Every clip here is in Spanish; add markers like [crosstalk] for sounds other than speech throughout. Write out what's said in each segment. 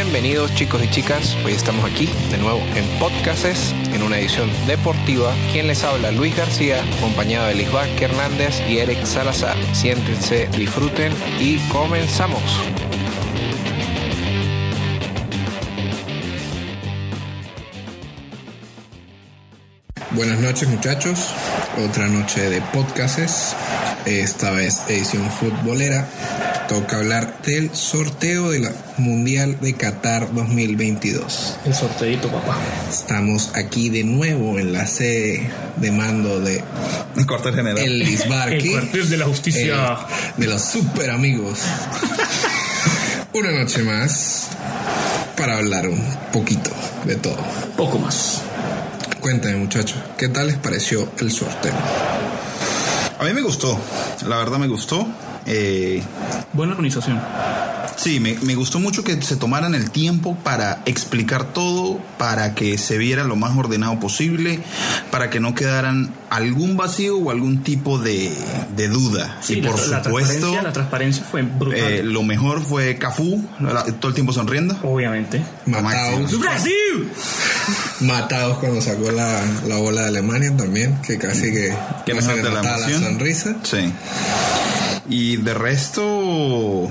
Bienvenidos chicos y chicas, hoy estamos aquí de nuevo en Podcasts, en una edición deportiva. Quien les habla, Luis García, acompañado de Lisbeth Hernández y Eric Salazar. Siéntense, disfruten y comenzamos. Buenas noches muchachos, otra noche de podcasts, esta vez edición futbolera. Toca hablar del sorteo de la Mundial de Qatar 2022. El sorteito, papá. Estamos aquí de nuevo en la sede de mando de El cuartel general. El Lisbarqui, El cuartel de la justicia. el- de los super amigos. [laughs] Una noche más para hablar un poquito de todo. Poco más. Cuéntame muchachos, ¿qué tal les pareció el sorteo? A mí me gustó, la verdad me gustó. Eh, Buena organización. sí, me, me gustó mucho que se tomaran el tiempo para explicar todo, para que se viera lo más ordenado posible, para que no quedaran algún vacío o algún tipo de, de duda. Sí, y la, por la supuesto, transparencia, la transparencia fue brutal. eh, lo mejor fue Cafú, la- todo el tiempo sonriendo. Obviamente. Matados, ¡Brasil! matados cuando sacó la, la bola de Alemania también, que casi que, Que no se le la la, sonrisa. Sí. Y de resto,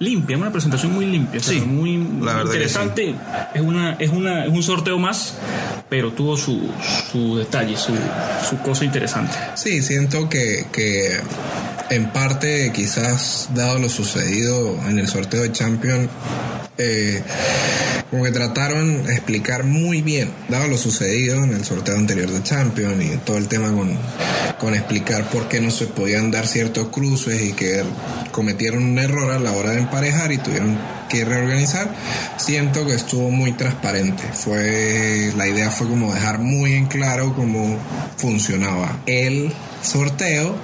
Limpia, una presentación muy limpia. o sea, Sí, muy interesante. Es, una, es, una, es un sorteo más, pero tuvo su, su detalle, su, su cosa interesante. Sí, siento que, que en parte quizás dado lo sucedido en el sorteo de Champions, eh, como que trataron de explicar muy bien, dado lo sucedido en el sorteo anterior de Champions y todo el tema con, con explicar por qué no se podían dar ciertos cruces y que cometieron un error a la hora de emparejar y tuvieron que reorganizar, siento que estuvo muy transparente. Fue la idea fue como dejar muy en claro cómo funcionaba el sorteo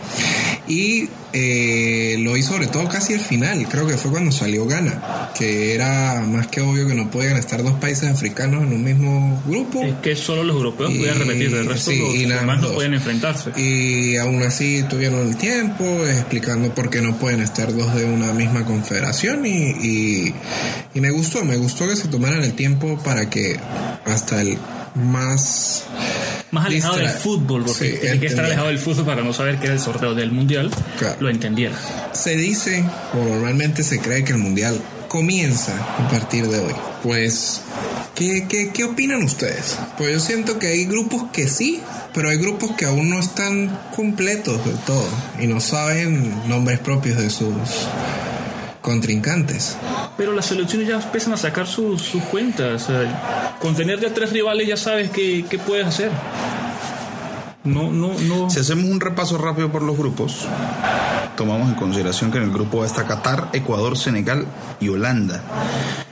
y eh, lo hizo sobre todo casi al final, creo que fue cuando salió Ghana, que era más que obvio que no podían estar dos países africanos en un mismo grupo. Es que solo los europeos Y- podían repetir, del resto sí, los y demás más no pueden enfrentarse. Y aún así tuvieron el tiempo explicando por qué no pueden estar dos de una misma confederación y, y, y me gustó, me gustó que se tomaran el tiempo para que hasta el más... Más alejado del distra- fútbol, porque Sí, tiene que estar alejado del fútbol para no saber que era el sorteo del mundial, Claro. lo entendiera. Se dice, o normalmente se cree que el Mundial comienza a partir de hoy. Pues, ¿qué, qué, qué opinan ustedes? Pues yo siento que hay grupos que sí, pero hay grupos que aún no están completos del todo y no saben nombres propios de sus contrincantes. Pero las selecciones ya empiezan a sacar sus, sus cuentas. o sea, con tener ya tres rivales ya sabes qué, qué puedes hacer. No, no, no. Si hacemos un repaso rápido por los grupos, tomamos en consideración que en el grupo A está Qatar, Ecuador, Senegal y Holanda.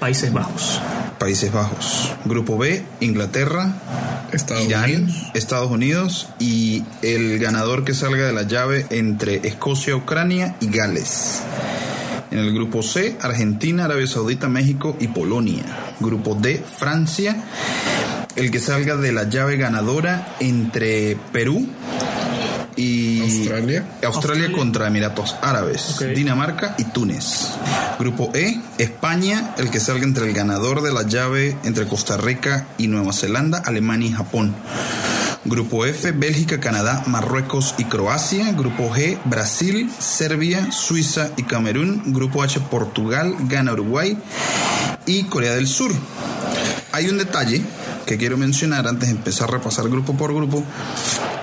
Países Bajos. Países Bajos. Grupo B, Inglaterra, Estados Irán, Unidos. Estados Unidos y el ganador que salga de la llave entre Escocia, Ucrania y Gales. En el grupo C, Argentina, Arabia Saudita, México y Polonia. Grupo D, Francia. El que salga de la llave ganadora entre Perú y Australia. Australia Australia. contra Emiratos Árabes. Dinamarca y Túnez. Grupo E, España, el que salga entre el ganador de la llave entre Costa Rica y Nueva Zelanda, Alemania y Japón. Grupo F, Bélgica, Canadá, Marruecos y Croacia. Grupo G, Brasil, Serbia, Suiza y Camerún. Grupo H, Portugal, Ghana, Uruguay y Corea del Sur. Hay un detalle que quiero mencionar antes de empezar a repasar grupo por grupo.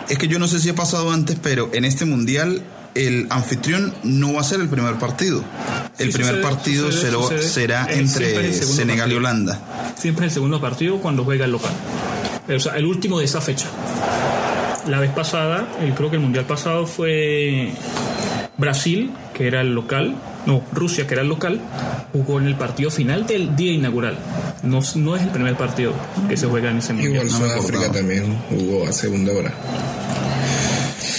Es que yo no sé si ha pasado antes, pero en este mundial el anfitrión no va a ser el primer partido. El Sí, primer sucede, partido sucede, será, sucede. será Eh, entre Senegal y. Holanda. Siempre el segundo partido cuando juega el local. O sea, el último de esa fecha. La vez pasada, el, creo que el mundial pasado fue Brasil, que era el local. No, Rusia, que era el local, jugó en el partido final del día inaugural. No, no es el primer partido que se juega en ese mundial. Igual Sudáfrica también jugó a segunda hora.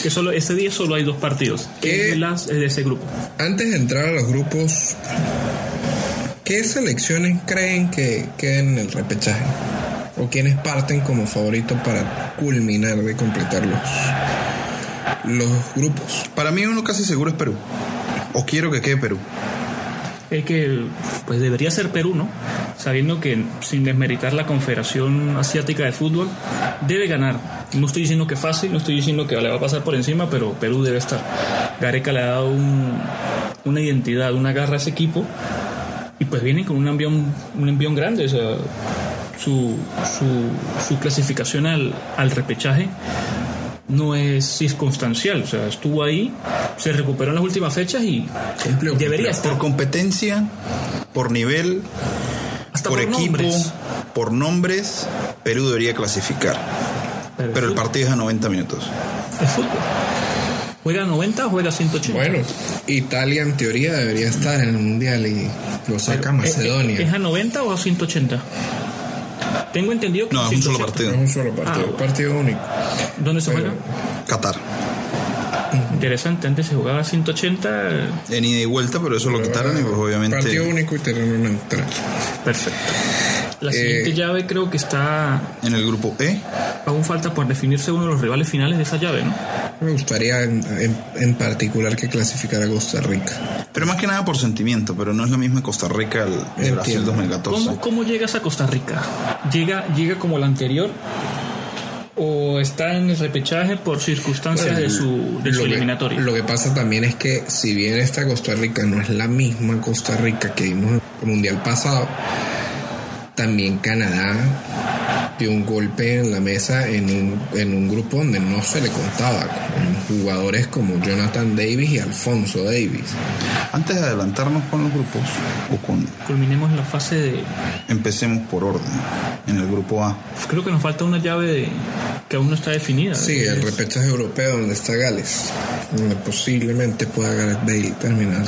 Que solo, ese día solo hay dos partidos. ¿Qué? Que es de, las- es de ese grupo. Antes de entrar a los grupos, ¿qué selecciones creen que queden en el repechaje? ¿O quiénes parten como favoritos para culminar de completar los, los grupos? Para mí uno casi seguro es Perú. O quiero que quede Perú. es que pues debería ser Perú, ¿no? Sabiendo que sin desmeritar la Confederación Asiática de Fútbol debe ganar. No estoy diciendo que fácil, no estoy diciendo que le va a pasar por encima, pero Perú debe estar. Gareca le ha dado un- una identidad, una garra a ese equipo y pues vienen con un envión, un envión grande, o sea, su, su, su clasificación al, al repechaje no es circunstancial, o sea, estuvo ahí, se recuperó en las últimas fechas y Cumplió, debería cumplió. estar Por competencia, por nivel, hasta por, por, equipo, nombres. por nombres, Perú debería clasificar. Pero, Pero el partido es a 90 minutos. es fútbol. ¿Juega 90 o juega 180? Bueno, Italia en teoría debería estar en el mundial y lo saca ¿Es- Macedonia. ¿Es a 90 o a 180? Tengo entendido que No, es un solo 180. No partido. es un solo partido, Ah, un partido único. ¿Dónde se juega? Qatar. Interesante, antes se jugaba a 180. eh, En ida y vuelta, pero eso lo quitaron y pues obviamente... Partido único y terreno neutral. Perfecto. La Eh, siguiente llave creo que está. En el grupo E, Aún falta por definirse uno de los rivales finales de esa llave, ¿no? Me gustaría en, en- en particular que clasificara Costa Rica. pero más que nada por sentimiento, pero no es la misma Costa Rica de Brasil Entiendo. 2014. ¿Cómo, ¿Cómo llegas a Costa Rica? ¿Llega, ¿Llega como la anterior? ¿O está en el repechaje por circunstancias de su, de su Lo que- eliminatoria? lo que pasa también es que si bien esta Costa Rica no es la misma Costa Rica que vimos en el Mundial pasado, también Canadá dio un golpe en la mesa en un, en un grupo donde no se le contaba, con jugadores como Jonathan Davis y Alfonso Davis. Antes de adelantarnos con los grupos, o con... Culminemos la fase de. Empecemos por orden. En el grupo A, Creo que nos falta una llave de, que aún no está definida. Sí, el repechaje europeo donde está Gales, donde posiblemente pueda Gareth Bale terminar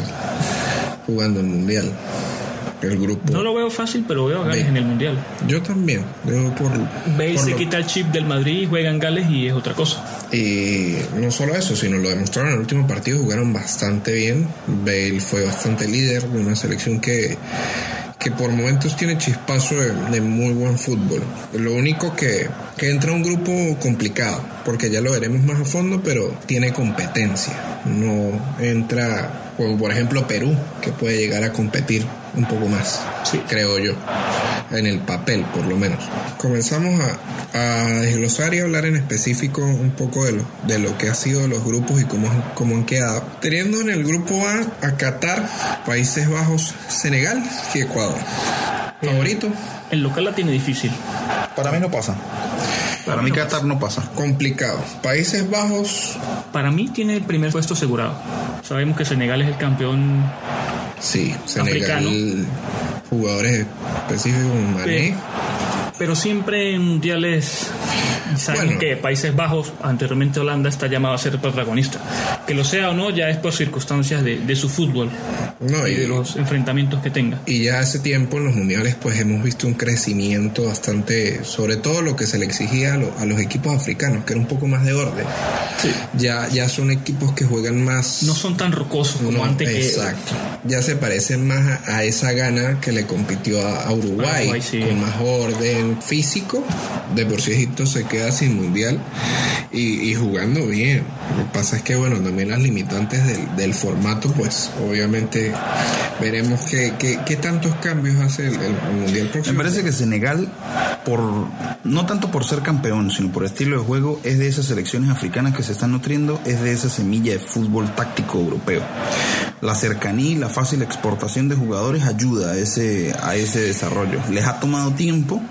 jugando el Mundial. El grupo. No lo veo fácil, pero veo a Gales en el Mundial. Yo también, yo por, Bale por se lo- quita el chip del Madrid y juega en Gales y es otra cosa. Y no solo eso, sino lo demostraron en el último partido, jugaron bastante bien. Bale fue bastante líder de una selección que, que por momentos tiene chispazo de, de muy buen fútbol. Lo único que, que entra un grupo complicado, porque ya lo veremos más a fondo, pero tiene competencia. No entra, como por ejemplo Perú, que puede llegar a competir un poco más, Sí. creo yo, en el papel por lo menos. Comenzamos a, a desglosar y hablar en específico un poco de lo, de lo que ha sido los grupos y cómo, cómo han quedado. Teniendo en el grupo A a Qatar, Países Bajos, Senegal y Ecuador. Favorito, El local la tiene difícil. para mí no pasa. Para mí Qatar no pasa. complicado. Países Bajos, Para mí tiene el primer puesto asegurado. Sabemos que Senegal es el campeón. sí, Senegal, Africano. jugadores específicos, Mané. Sí. Pero siempre en mundiales sabemos Bueno. que Países Bajos, anteriormente Holanda, está llamado a ser protagonista. Que lo sea o no, ya es por circunstancias de, de su fútbol No, y y, de los enfrentamientos que tenga. y ya hace tiempo en los mundiales pues hemos visto un crecimiento bastante, sobre todo lo que se le exigía a, lo- a los equipos africanos, que era un poco más de orden. Ya, ya son equipos que juegan más... No son tan rocosos como No, antes que. exacto. Ya se parecen más a, a esa gana que le compitió a, a Uruguay, Uruguay, sí. con más orden físico. De por sí Egipto se queda sin mundial y, jugando bien. Lo que pasa es que, bueno, también las limitantes del, formato, pues obviamente veremos qué, tantos cambios hace el, el mundial Me próximo. parece que Senegal, por no tanto por ser campeón, sino por estilo de juego, es de esas selecciones africanas que se están nutriendo, es de esa semilla de fútbol táctico europeo. La cercanía y la fácil exportación de jugadores ayuda a ese, a ese desarrollo. Les ha tomado tiempo.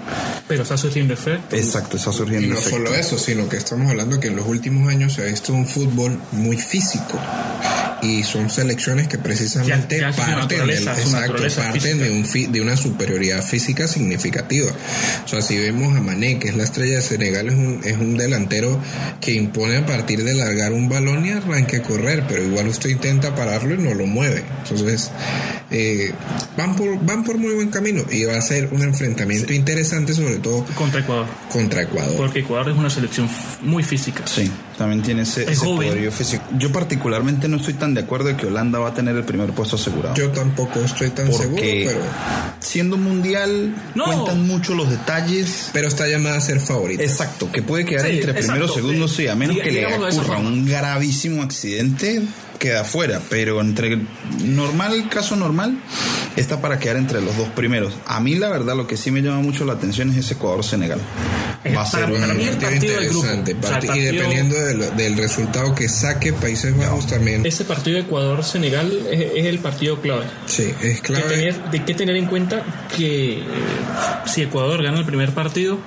Pero está surgiendo efecto. Exacto, está Y surgiendo no efecto. solo eso, sino que estamos hablando que en los últimos años se ha visto un fútbol muy físico. Y son selecciones que precisamente Ya- ya parten, del- exacto, parten física. de, un fi- de una superioridad física significativa. O sea, si vemos a Mané, que es la estrella de Senegal, es un, es un delantero que impone a partir de largar un balón y arranque a correr, pero igual usted intenta pararlo y no lo mueve. Entonces, eh, van, por, van por muy buen camino y va a ser un enfrentamiento interesante, sobre todo Contra Ecuador. contra Ecuador. Porque Ecuador es una selección muy física. Sí, también tiene ese, Es ese poderío físico. Yo particularmente no estoy tan de acuerdo de que Holanda va a tener el primer puesto asegurado. Yo tampoco estoy tan seguro, porque pero, siendo un mundial No. cuentan mucho los detalles. pero está llamada a ser favorita. Exacto, que puede quedar Sí, entre exacto. primeros y segundos, sí, a menos Diga- que le ocurra un gravísimo accidente, queda fuera. Pero entre normal, caso normal, está para quedar entre los dos primeros. A mí la verdad lo que sí me llama mucho la atención es ese Ecuador-Senegal. Va a ser un- partido partido del grupo. interesante. O sea, Y dependiendo del, del resultado que saque Países Bajos también. Ese partido de Ecuador-Senegal es, es el partido clave. Sí, es Que clave. tener, de que tener en cuenta que eh, si Ecuador gana el primer partido,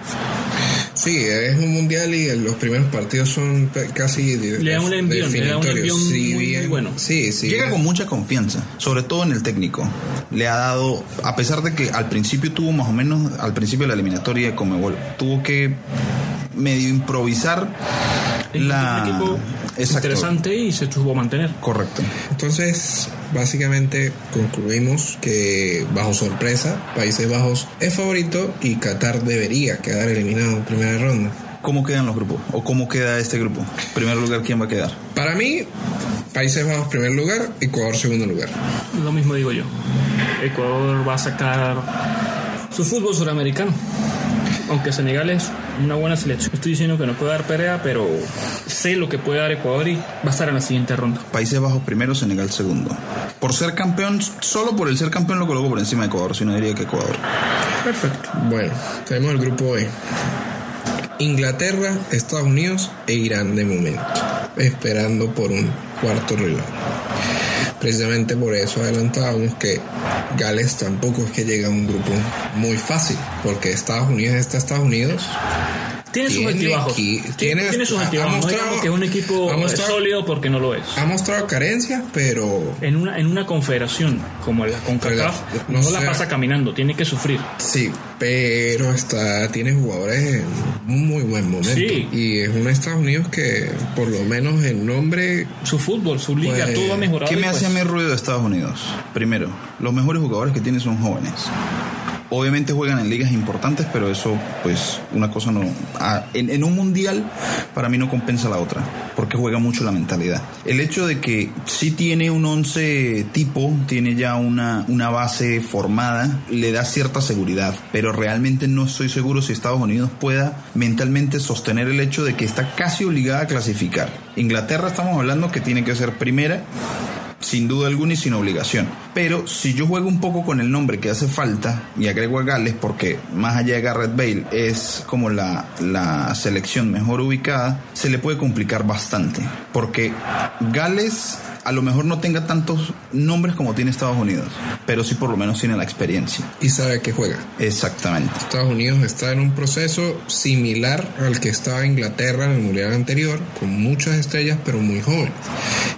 Sí, es un mundial y los primeros partidos son casi de- Le da un envión, le da un envión Sí, muy, bueno. Sí, sí. Llega con mucha confianza, sobre todo en el técnico. Le ha dado, a pesar de que al principio tuvo más o menos, al principio de la eliminatoria de Comebol, tuvo que medio improvisar la... un equipo Exacto. interesante y se supo mantener. Correcto. Entonces, básicamente concluimos que bajo sorpresa, Países Bajos es favorito y Qatar debería quedar eliminado en primera ronda. ¿Cómo quedan los grupos? ¿O cómo queda este grupo? Primer lugar, ¿quién va a quedar? Para mí, Países Bajos primer lugar, Ecuador segundo lugar. Lo mismo digo yo. Ecuador va a sacar su fútbol suramericano. Aunque Senegal es una buena selección. Estoy diciendo que no puede dar pelea, pero sé lo que puede dar Ecuador y va a estar en la siguiente ronda. Países Bajos primero, Senegal segundo. Por ser campeón, solo por el ser campeón lo coloco por encima de Ecuador, si no diría que Ecuador. Perfecto. Bueno, tenemos el grupo E. Inglaterra, Estados Unidos e Irán de momento, esperando por un cuarto rival. Precisamente por eso adelantábamos que Gales tampoco es que llega a un grupo muy fácil, porque Estados Unidos está Estados Unidos. Tiene sus Tiene altibajos. Tiene, tiene- sus ha- ha altibajos. No mostrado- digamos que es un equipo ha mostrado- sólido porque no lo es. Ha mostrado carencias, pero En una, en una confederación como la CONCACAF, no, no la sé. pasa caminando, tiene que sufrir. sí, pero está tiene jugadores en un muy buen momento. Sí. Y es un Estados Unidos que, por lo menos el nombre, Su fútbol, su liga, Pues, todo ha mejorado. ¿Qué me pues, hace a mí ruido de Estados Unidos? Primero, los mejores jugadores que tiene son jóvenes. Obviamente juegan en ligas importantes, pero eso, pues, una cosa no. ah, en, un mundial, para mí no compensa la otra, porque juega mucho la mentalidad. El hecho de que sí tiene un 11 tipo, tiene ya una, una base formada, le da cierta seguridad, pero realmente no estoy seguro si Estados Unidos pueda mentalmente sostener el hecho de que está casi obligada a clasificar. Inglaterra, estamos hablando que tiene que ser primera sin duda alguna y sin obligación. Pero si yo juego un poco con el nombre que hace falta y agrego a Gales, porque más allá de Garrett Bale es como la, la selección mejor ubicada, se le puede complicar bastante. Porque Gales a lo mejor no tenga tantos nombres como tiene Estados Unidos, pero sí por lo menos tiene la experiencia. y sabe que juega. Exactamente. Estados Unidos está en un proceso similar al que estaba Inglaterra en el mundial anterior, con muchas estrellas pero muy jóvenes.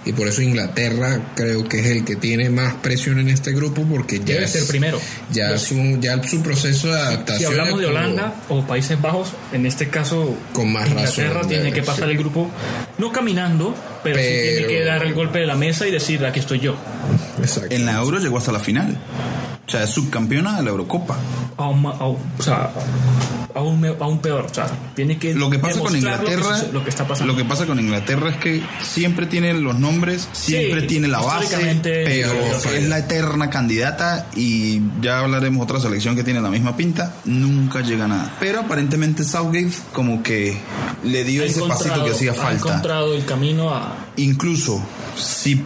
Y por eso Inglaterra creo que es el que tiene más presión en este grupo porque ya Debe es- ser primero. Ya Pues, su, ya su proceso de Si adaptación hablamos de como- Holanda o Países Bajos, en este caso Con más Inglaterra razón, tiene debe que pasar el grupo, no caminando, pero, sí Pero- tiene que dar el golpe de la mesa y decir, aquí estoy yo. Exacto. En la Euro llegó hasta la final. O sea, es subcampeona de la Eurocopa. Aún, ma- aún- o sea, aún, me- aún peor. O sea, tiene que Lo que pasa con demostrar lo que Inglaterra, lo que, está pasando. lo que pasa con Inglaterra es que siempre tiene los nombres, siempre Sí, tiene la base, pero es la eterna candidata y ya hablaremos otra selección que tiene la misma pinta, nunca llega a nada. Pero aparentemente Southgate como que le dio Ha ese pasito que hacía Ha falta. encontrado el camino a... Incluso si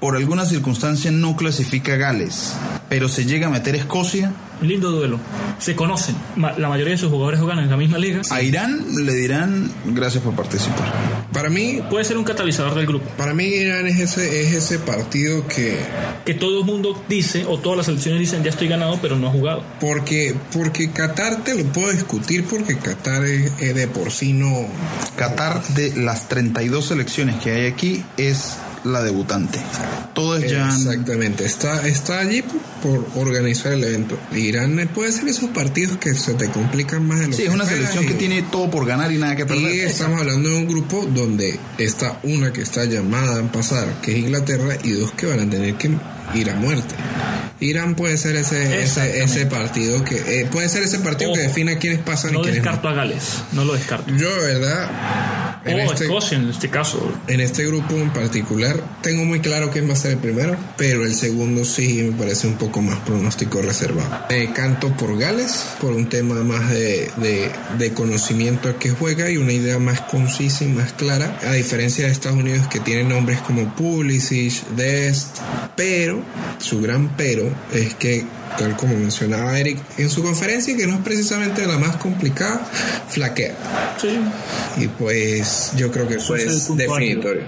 por alguna circunstancia no clasifica Gales, pero se llega a meter Escocia, Un lindo duelo. Se conocen. La mayoría de sus jugadores juegan en la misma liga. a Irán le dirán gracias por participar. Para mí, Puede ser un catalizador del grupo. para mí Irán es ese, es ese partido que Que todo el mundo dice, o todas las selecciones dicen, ya estoy ganado, pero no ha jugado. porque porque Qatar te lo puedo discutir porque Qatar es, es de por sí no Qatar de las 32 selecciones que hay aquí es la debutante. Todas ya Exactamente, está, está allí por organizar el evento. Irán puede ser esos partidos que se te complican más de lo Sí, que es una selección y- que tiene todo por ganar y nada que Y perder. estamos hablando de un grupo donde está una que está llamada a pasar, que es Inglaterra, y dos que van a tener que ir a muerte. Irán puede ser ese, ese, partido que eh, puede ser ese partido que defina quiénes pasan No y quiénes descarto a Gales. No lo descarto. no. Yo, de verdad, En o este- Escocia en este caso. En este grupo en particular, tengo muy claro quién va a ser el primero, pero el segundo sí me parece un poco más pronóstico reservado. Me canto por Gales, por un tema más de, de, de conocimiento a qué juega y una idea más concisa y más clara, a diferencia de Estados Unidos que tiene nombres como Pulisic, Dest, pero su gran pero es que tal como mencionaba Eric en su conferencia, que no es precisamente la más complicada, flaquea. Sí. Y pues yo creo que eso es definitorio.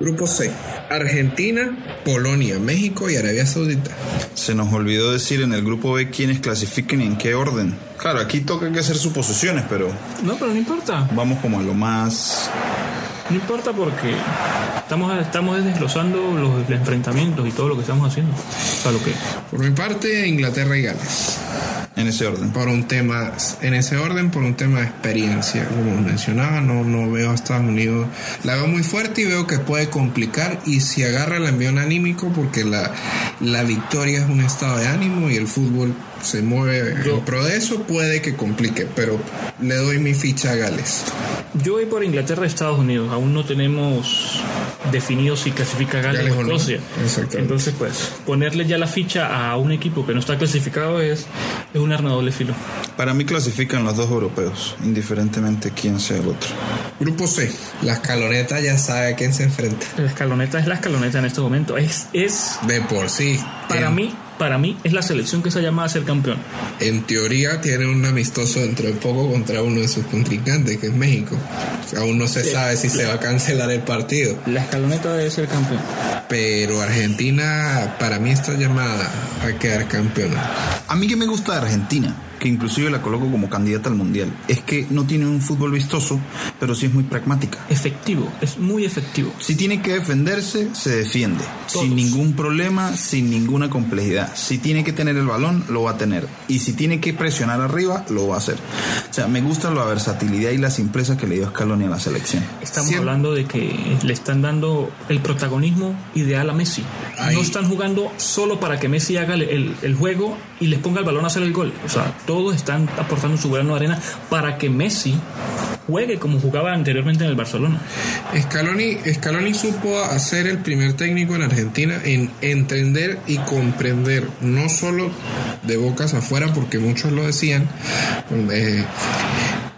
Grupo C. Argentina, Polonia, México y Arabia Saudita. Se nos olvidó decir en el grupo B quiénes clasifiquen y en qué orden. Claro, aquí toca que hacer suposiciones, pero No, pero no importa. vamos como a lo más... No importa porque estamos, estamos desglosando los enfrentamientos y todo lo que estamos haciendo. O lo que. Por mi parte, Inglaterra y Gales. En ese orden. Por un tema, en ese orden, por un tema de experiencia. Como mencionaba, no, no veo a Estados Unidos. La veo muy fuerte y veo que puede complicar. Y si agarra el envión anímico, porque la, la victoria es un estado de ánimo y el fútbol se mueve Yo- en pro de eso, puede que complique. Pero le doy mi ficha a Gales. Yo voy por Inglaterra y Estados Unidos. Aún no tenemos definido si clasifica Gales Gales o o no. Escocia. Exactamente. Entonces, pues, ponerle ya la ficha a un equipo que no está clasificado es, es un arma de doble filo. Para mí clasifican los dos europeos, indiferentemente quién sea el otro. Grupo C. La escaloneta ya sabe a quién se enfrenta. La escaloneta es la escaloneta en este momento. Es, es De por sí. para en, mí, para mí, es la selección que se llama a ser campeón. En teoría tiene un amistoso dentro de poco contra uno de sus contrincantes, que es México. Aún no se sabe si se va a cancelar el partido. La escaloneta debe ser campeón. Pero Argentina para mí está llamada a quedar campeona. A mí que me gusta de Argentina, que inclusive la coloco como candidata al Mundial, es que no tiene un fútbol vistoso, pero sí es muy pragmática. Efectivo, es muy efectivo. Si tiene que defenderse, se defiende. Todos. Sin ningún problema, sin ninguna complejidad. Si tiene que tener el balón, lo va a tener. Y si tiene que presionar arriba, lo va a hacer. O sea, me gusta la versatilidad y la simpleza que le dio Scaloni a la selección. Estamos Siempre- hablando de que le están dando el protagonismo ideal a Messi. Ahí. No están jugando solo para que Messi haga el, el- el juego y les ponga el balón a hacer el gol. O sea, todos están aportando su grano de arena para que Messi juegue como jugaba anteriormente en el Barcelona. Scaloni, Scaloni supo hacer el primer técnico en Argentina en entender y comprender, no solo de bocas afuera, porque muchos lo decían, eh,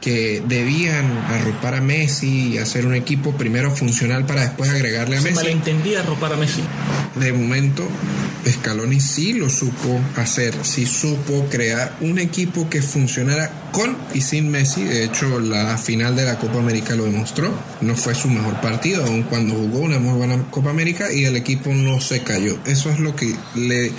que debían arropar a Messi y hacer un equipo primero funcional para después agregarle a Se Messi. malentendía ropar a Messi. De momento, Scaloni sí lo supo hacer, sí supo crear un equipo que funcionara con y sin Messi. De hecho, la final de la Copa América lo demostró. No fue su mejor partido, aun cuando jugó una muy buena Copa América y el equipo no se cayó. Eso es lo que le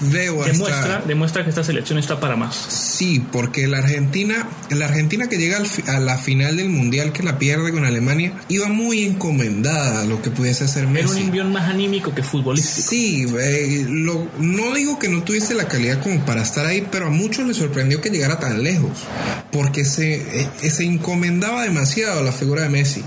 veo a Demuestra, esta... demuestra que esta selección está para más. Sí, porque la Argentina, la Argentina que llega fi- a la final del Mundial que la pierde con Alemania, iba muy encomendada a lo que pudiese hacer Messi. Era un envión más anímico que futbolístico. Sí, eh, lo- no digo que no tuviese la calidad como para estar ahí, pero a muchos les sorprendió que llegara tan lejos, porque se, eh, se encomendaba demasiado la figura de Messi.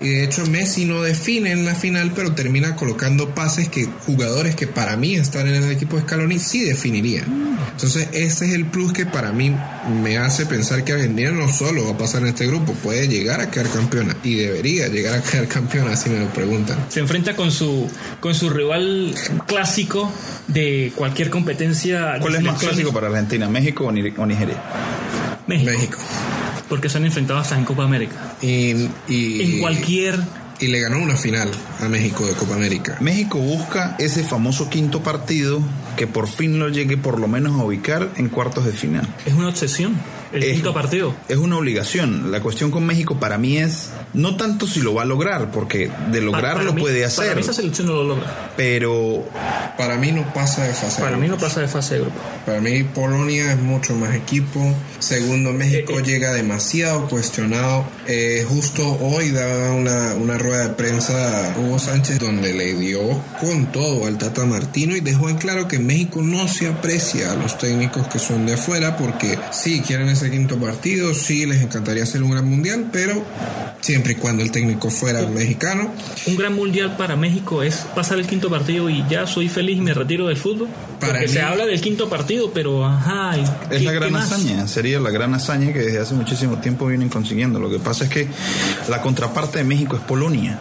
Y de hecho Messi no define en la final, pero termina colocando pases que jugadores que para mí están en el equipo de Scaloni sí definirían. Entonces ese es el plus que para mí me hace pensar que Argentina no solo va a pasar en este grupo, puede llegar a quedar campeona y debería llegar a quedar campeona si me lo preguntan. se enfrenta con su con su rival clásico de cualquier competencia. ¿Cuál es más clásico para Argentina, México o Ni- o Nigeria? México, México. Porque se han enfrentado hasta en Copa América. Y, y- En cualquier y le ganó una final a México de Copa América. México busca ese famoso quinto partido que por fin lo llegue por lo menos a ubicar en cuartos de final. es una obsesión. El Es- quinto partido. Es una obligación. La cuestión con México para mí es no tanto si lo va a lograr, porque de lograrlo Para mí- puede Para hacer, mí esa selección no lo logra. pero Para mí no pasa de fase. Para de mí no pasa de fase de grupo. Para mí Polonia es mucho más equipo. Segundo, México Eh, eh. llega demasiado cuestionado. Eh, justo hoy daba una, una rueda de prensa Hugo Sánchez donde le dio con todo al Tata Martino y dejó en claro que México no se aprecia a los técnicos que son de afuera porque sí quieren ese quinto partido, sí les encantaría hacer un gran mundial, pero siempre y cuando el técnico fuera mexicano. Un gran mundial para México es pasar el quinto partido y ya soy feliz y me retiro del fútbol. Para Porque mí- se habla del quinto partido, pero ajá. ¿y Es la gran hazaña, sería la gran hazaña que desde hace muchísimo tiempo vienen consiguiendo. Lo que pasa es que la contraparte de México es Polonia.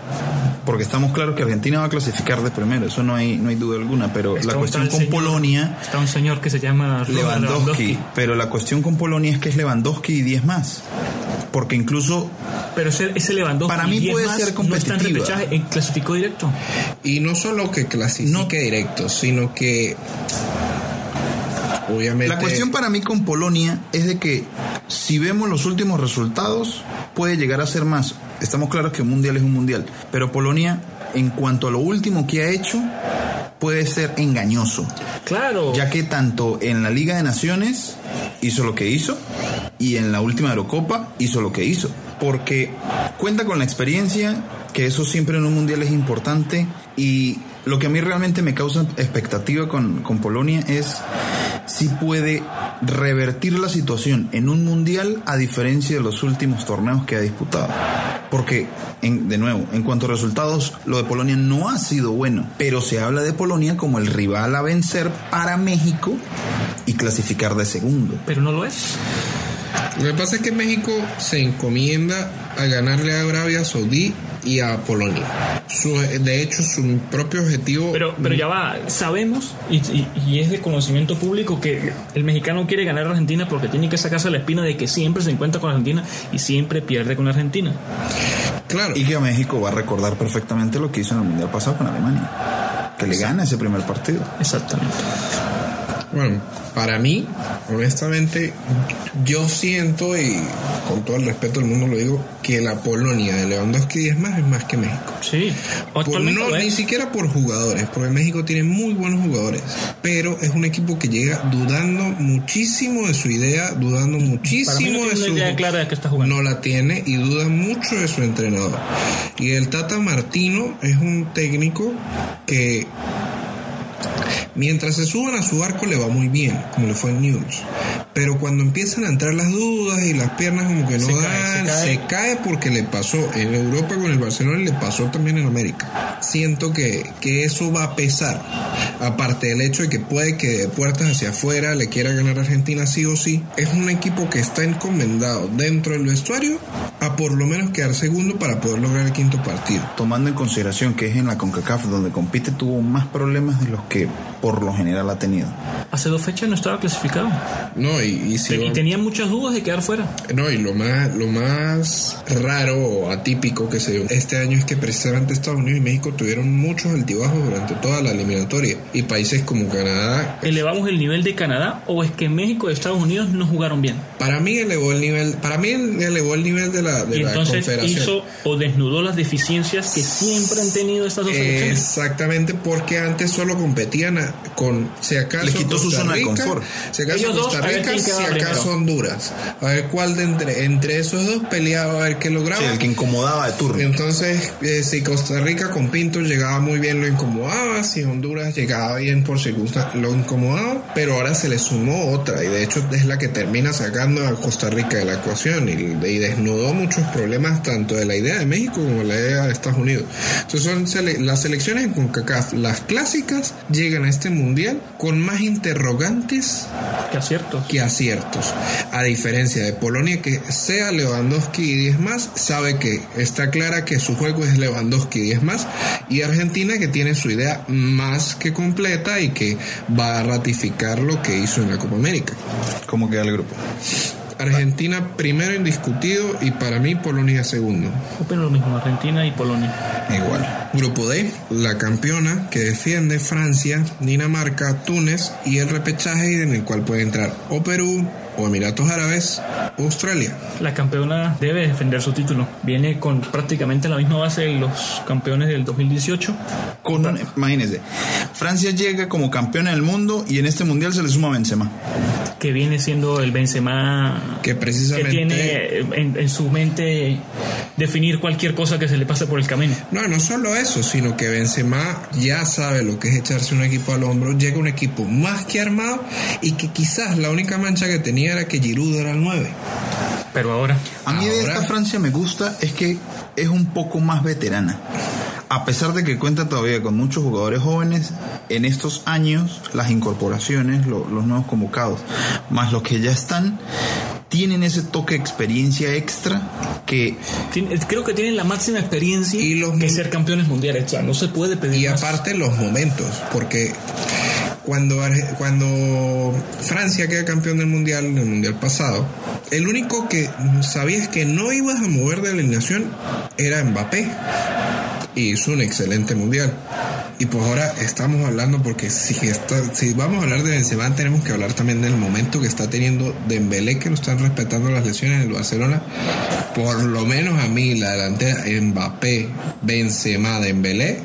Porque estamos claros que Argentina va a clasificar de primero, eso no hay, no hay duda alguna, pero Está la cuestión con señor- Polonia, Está un señor que se llama Lewandowski, pero la cuestión con Polonia es que es Lewandowski y 10 más. Porque incluso Pero ese, ese Lewandowski Para mí puede más ser No está en competitiva. repechaje, en- clasificó directo. Y no solo que clasifique No. directo, sino que obviamente La cuestión para mí con Polonia es de que si vemos los últimos resultados, puede llegar a ser más. Estamos claros que un mundial es un mundial, pero Polonia, en cuanto a lo último que ha hecho, puede ser engañoso, Claro. ya que tanto en la Liga de Naciones hizo lo que hizo y en la última Eurocopa hizo lo que hizo, porque cuenta con la experiencia, que eso siempre en un mundial es importante y lo que a mí realmente me causa expectativa con, con Polonia es si puede revertir la situación en un mundial a diferencia de los últimos torneos que ha disputado. Porque, en- de nuevo, en cuanto a resultados, lo de Polonia no ha sido bueno, pero se habla de Polonia como el rival a vencer para México y clasificar de segundo. Pero no lo es. Lo que pasa es que México se encomienda a ganarle a Arabia Saudí y a Polonia. Su- de hecho, su propio objetivo. Pero, pero ya va, sabemos y, y- y es de conocimiento público que el mexicano quiere ganar a Argentina porque tiene que sacarse la espina de que siempre se encuentra con Argentina y siempre pierde con Argentina. claro. Y que México va a recordar perfectamente lo que hizo en el mundial pasado con Alemania. Que le gana ese primer partido. Exactamente. Bueno, para mí, honestamente, yo siento, y con todo el respeto del mundo lo digo, que la Polonia de Lewandowski es más, es más que México. Sí. Por- no, ni siquiera por jugadores, porque México tiene muy buenos jugadores, pero es un equipo que llega dudando muchísimo de su idea, dudando Para mí muchísimo no de tiene su... una idea clara de qué está jugando. No la tiene y duda mucho de su entrenador. Y el Tata Martino es un técnico que mientras se suban a su barco le va muy bien, como le fue en News. Pero cuando empiezan a entrar las dudas y las piernas como que no Se dan, cae, se se, cae. cae. porque le pasó en Europa con el Barcelona y le pasó también en América. Siento que, que eso va a pesar. Aparte del hecho de que puede que de puertas hacia afuera le quiera ganar a Argentina sí o sí, es un equipo que está encomendado dentro del vestuario a por lo menos quedar segundo para poder lograr el quinto partido. Tomando en consideración que es en la CONCACAF donde compite, tuvo más problemas de los que por lo general ha tenido. Hace dos fechas no estaba clasificado. No, y, y si y va- tenía muchas dudas de quedar fuera. No, y lo más, lo más raro o atípico que se dio este año es que precisamente Estados Unidos y México tuvieron muchos altibajos durante toda la eliminatoria. Y países como Canadá, ¿Elevamos el nivel de Canadá o es que México y Estados Unidos no jugaron bien? para mí elevó el nivel, para mí elevó el nivel de la, de Y la entonces confederación. hizo o desnudó las deficiencias que siempre han tenido estas dos selecciones. Exactamente, porque antes solo competían a- con, si acaso, Les quitó su Costa zona de Rica, confort. si acaso Ellos dos, Costa ver Rica, si acaso primero. Honduras. A ver cuál de entre, entre esos dos peleaba, a ver qué lograba. Sí, el que incomodaba de turno. Entonces, eh, si Costa Rica con Pinto llegaba muy bien, lo incomodaba. Si Honduras llegaba bien por circunstancias, lo incomodaba. Pero ahora se le sumó otra, y de hecho es la que termina sacando a Costa Rica de la ecuación y, y desnudó muchos problemas tanto de la idea de México como de la idea de Estados Unidos. Entonces, son sele- las selecciones en CONCACAF, las clásicas, llegan a este mundial con más interrogantes Que aciertos. que aciertos. A diferencia de Polonia, que sea Lewandowski y 10 más, sabe que está clara que su juego es Lewandowski y 10 más. Y Argentina, que tiene su idea más que completa y que va a ratificar lo que hizo en la Copa América. ¿Cómo queda el grupo? Argentina primero indiscutido y para mí Polonia segundo. Opino lo mismo, Argentina y Polonia. Igual. Grupo D, la campeona que defiende Francia, Dinamarca, Túnez y el repechaje en el cual puede entrar o Perú o Emiratos Árabes o Australia. La campeona debe defender su título. Viene con prácticamente la misma base de los campeones del 2018. Con, imagínense, Francia llega como campeona del mundo y en este mundial se le suma Benzema. que viene siendo el Benzema Que que precisamente... tiene en, en su mente definir cualquier cosa que se le pase por el camino. No, no solo eso, sino que Benzema ya sabe lo que es echarse un equipo al hombro, llega un equipo más que armado y que quizás la única mancha que tenía era que Giroud era el 9. Pero ahora, A mí de esta Francia me gusta es que es un poco más veterana. A pesar de que cuenta todavía con muchos jugadores jóvenes, en estos años las incorporaciones, lo- los nuevos convocados, más los que ya están, tienen ese toque de experiencia extra que Tiene- creo que tienen la máxima experiencia Y los que ser campeones mundiales. O sea, no se puede pedir Y más. aparte los momentos, porque cuando, cuando Francia queda campeón del mundial, en el mundial pasado, el único que sabías que no ibas a mover de alineación era Mbappé. Y hizo un excelente mundial. Y pues ahora estamos hablando porque si, está- si vamos a hablar de Benzema tenemos que hablar también del momento que está teniendo Dembélé que lo están respetando las lesiones en el Barcelona. Por lo menos a mí la delantera Mbappé, Benzema, Dembélé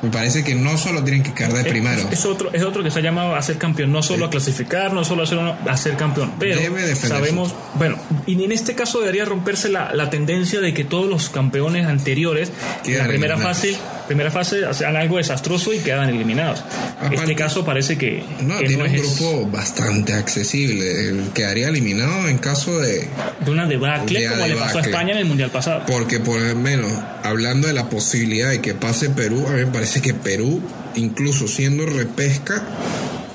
me parece que no solo tienen que quedar de primero. Es, es otro, es otro que se ha llamado a ser campeón, no solo a clasificar, no solo a ser, uno- a ser campeón, pero Debe sabemos, bueno, y en este caso debería romperse la, la tendencia de que todos los campeones anteriores en la primera eliminados. fase, primera fase hacían algo desastroso y quedaban eliminados. Aparte- este caso parece que No, que tiene un es grupo bastante accesible. Quedaría eliminado en caso de. de una debacle de como le pasó a. España en el mundial pasado. Porque por lo menos, hablando de la posibilidad de que pase Perú, a mí me parece que Perú, incluso siendo repesca,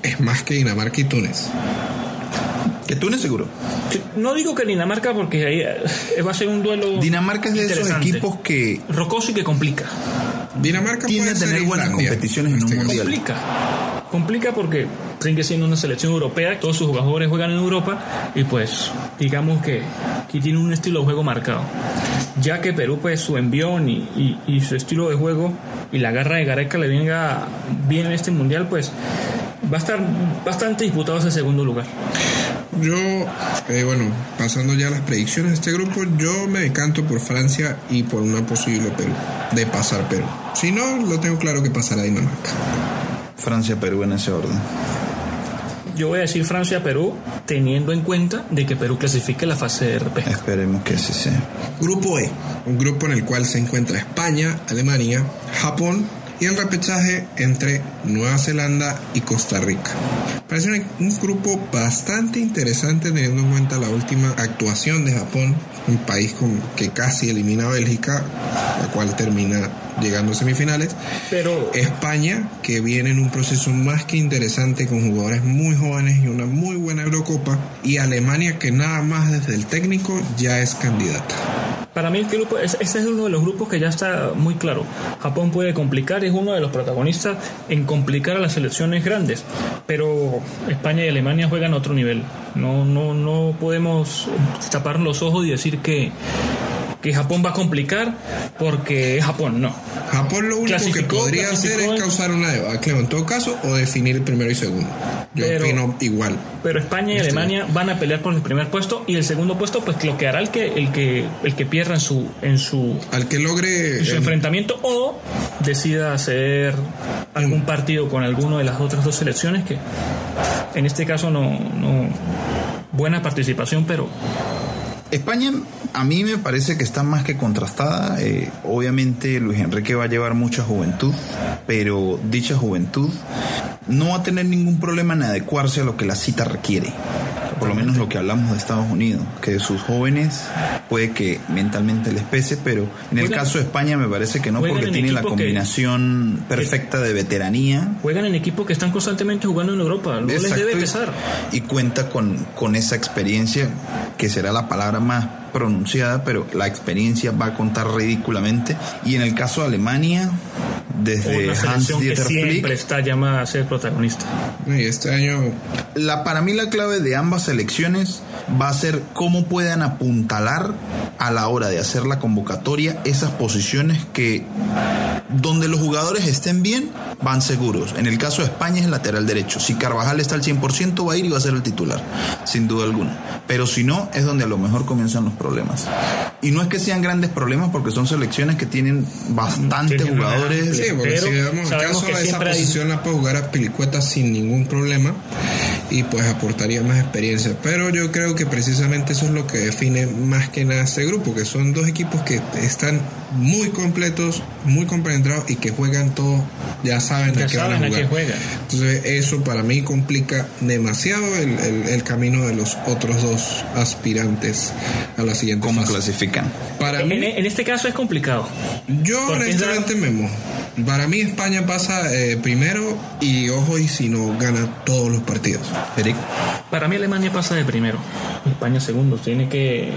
es más que Dinamarca y Túnez. que Túnez seguro. No digo que Dinamarca porque ahí eh, va a ser un duelo Dinamarca es de esos equipos que rocoso y que complica. Dinamarca Tiende puede a tener ser buenas Islandia, competiciones en un este mundial. Complica. Complica porque sigue siendo una selección europea, todos sus jugadores juegan en Europa y pues digamos que, que tiene un estilo de juego marcado. Ya que Perú pues su envión y, y- y su estilo de juego y la garra de Gareca le venga bien en este mundial pues va a estar bastante disputado ese segundo lugar. Yo, eh, bueno, pasando ya a las predicciones de este grupo, yo me decanto por Francia y por una posible Perú, de pasar Perú. Si no, lo tengo claro que pasará Dinamarca. Francia-Perú en ese orden. Yo voy a decir Francia-Perú teniendo en cuenta de que Perú clasifique la fase de RP. Esperemos que así sea. Grupo E, un grupo en el cual se encuentra España, Alemania, Japón y el repechaje entre Nueva Zelanda y Costa Rica. Parece un, un grupo bastante interesante teniendo en cuenta la última actuación de Japón, un país con, que casi elimina a Bélgica, la cual termina llegando a semifinales. Pero España, que viene en un proceso más que interesante con jugadores muy jóvenes y una muy buena Eurocopa. Y Alemania, que nada más desde el técnico ya es candidata. Para mí este grupo, es- ese es uno de los grupos que ya está muy claro. Japón puede complicar, es uno de los protagonistas en complicar a las selecciones grandes, pero España y Alemania juegan a otro nivel. No, no, no podemos tapar los ojos y decir que, que Japón va a complicar porque es Japón, no. Japón lo único que podría hacer es causar una debacle, en todo caso, o definir el primero y segundo. Yo Pero- opino igual. Pero España y Alemania van a pelear por el primer puesto y el segundo puesto pues lo quedará el que el que el que pierda en su en su Al que logre en su el- enfrentamiento o decida hacer algún partido con alguno de las otras dos selecciones que en este caso no, no buena participación pero España a mí me parece que está más que contrastada. Eh, obviamente Luis Enrique va a llevar mucha juventud, pero dicha juventud no va a tener ningún problema en adecuarse a lo que la cita requiere. Por lo menos lo que hablamos de Estados Unidos, que sus jóvenes puede que mentalmente les pese, pero en el caso de España me parece que no, porque en tiene la que- combinación perfecta de veteranía juegan en equipos que están constantemente jugando en Europa no les debe y- pesar Y cuenta con, con esa experiencia, que será la palabra más pronunciada, pero la experiencia va a contar ridículamente. Y en el caso de Alemania, desde una Hans que siempre Flick, está llamada a ser protagonista Y este año la, para mí la clave de ambas selecciones va a ser cómo puedan apuntalar a la hora de hacer la convocatoria esas posiciones que donde los jugadores estén bien van seguros. En el caso de España es el lateral derecho. Si Carvajal está al 100% va a ir y va a ser el titular, sin duda alguna. Pero si no, es donde a lo mejor comienzan los problemas. Y no es que sean grandes problemas porque son selecciones que tienen bastantes Tienen jugadores. Sí, porque Pero si vemos el sabemos caso que de esa siempre hay- posición la puede jugar a Pilicueta sin ningún problema y pues aportaría más experiencia. Pero yo creo que precisamente eso es lo que define más que nada este grupo, que son dos equipos que están muy completos, muy compenetrados y que juegan todo, ya saben Ya a qué van a saben a jugar. qué juegan. Entonces eso para mí complica demasiado el, el- el camino de los otros dos aspirantes a la siguiente ¿Cómo fase. clasifican? Para En, mí, en este caso es complicado. yo honestamente me mojo. Para mí España pasa eh, primero y ojo y si no gana todos los partidos. Eric. Para mí Alemania pasa de primero, España segundo. Tiene que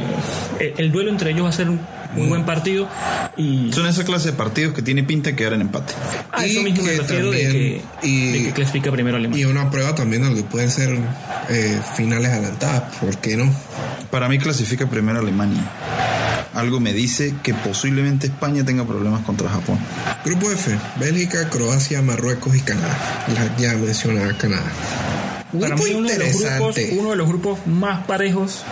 el, el duelo entre ellos va a ser un muy buen partido y Son esa clase de partidos que tiene pinta de quedar en empate. a y eso mismo me que refiero de que, también- y- de que clasifica primero Y Alemania. una prueba también donde pueden ser eh, finales adelantadas, ¿por qué no? Para mí clasifica primero Alemania. Algo me dice que posiblemente España tenga problemas contra Japón. Grupo F, Bélgica, Croacia, Marruecos y Canadá. La ya mencionada Canadá. Para Grupo mí uno de, los grupos, interesante. uno de los grupos más parejos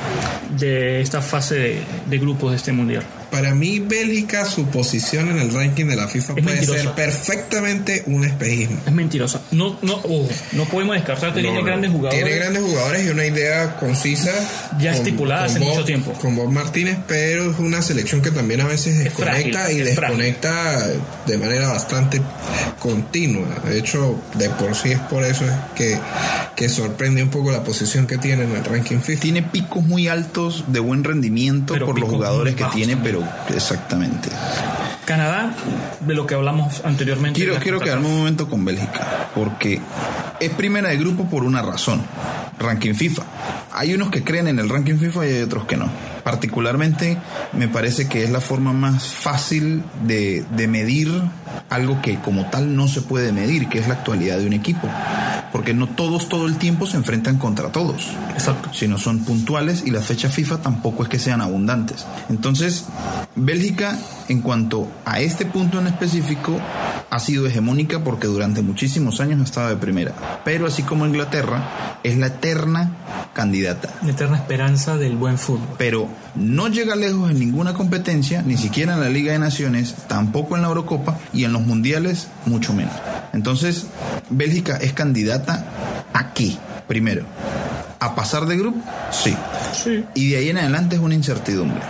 de esta fase de, de grupos de este mundial. Para mí, Bélgica, su posición en el ranking de la FIFA Es puede mentirosa. ser perfectamente un espejismo. Es mentirosa. No, no, no podemos descartar que tiene No, grandes jugadores. Tiene grandes jugadores y una idea concisa. Ya estipulada hace Bob- mucho tiempo. Con Bob Martínez, pero es una selección que también a veces desconecta frágil, y frágil. desconecta de manera bastante continua. De hecho, de por sí es por eso es que, que sorprende un poco la posición que tiene en el ranking FIFA. Tiene picos muy altos de buen rendimiento Pero por los jugadores que tiene, también. pero exactamente. Canadá, de lo que hablamos anteriormente. Quiero, quiero quedarme un momento con Bélgica, porque es primera de grupo por una razón, ranking FIFA. Hay unos que creen en el ranking FIFA y hay otros que no. Particularmente me parece que es la forma más fácil de, de medir algo que como tal no se puede medir, que es la actualidad de un equipo. Porque no todos todo el tiempo se enfrentan contra todos Exacto. sino son puntuales y las fechas FIFA tampoco es que sean abundantes. Entonces, Bélgica, en cuanto a este punto en específico, ha sido hegemónica porque durante muchísimos años ha estado de primera. Pero así como Inglaterra, es la eterna candidata. La eterna esperanza del buen fútbol. Pero no llega lejos en ninguna competencia, ni siquiera en la Liga de Naciones, tampoco en la Eurocopa y en los mundiales mucho menos. Entonces, Bélgica es candidata a qué? Primero, a pasar de grupo, sí. Sí. Y de ahí en adelante es una incertidumbre.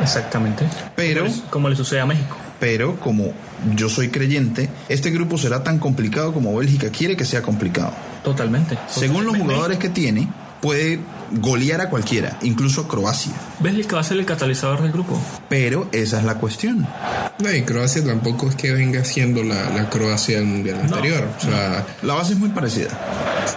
Exactamente. Pero, Como le- sucede a México. pero como yo soy creyente, este grupo será tan complicado como Bélgica quiere que sea complicado. Totalmente. Según los jugadores que tiene, puede golear a cualquiera, incluso a Croacia. Bélgica va a ser el catalizador del grupo. Pero esa es la cuestión. No, y Croacia tampoco es que venga siendo la, la Croacia del mundial anterior. O sea, La base es muy parecida.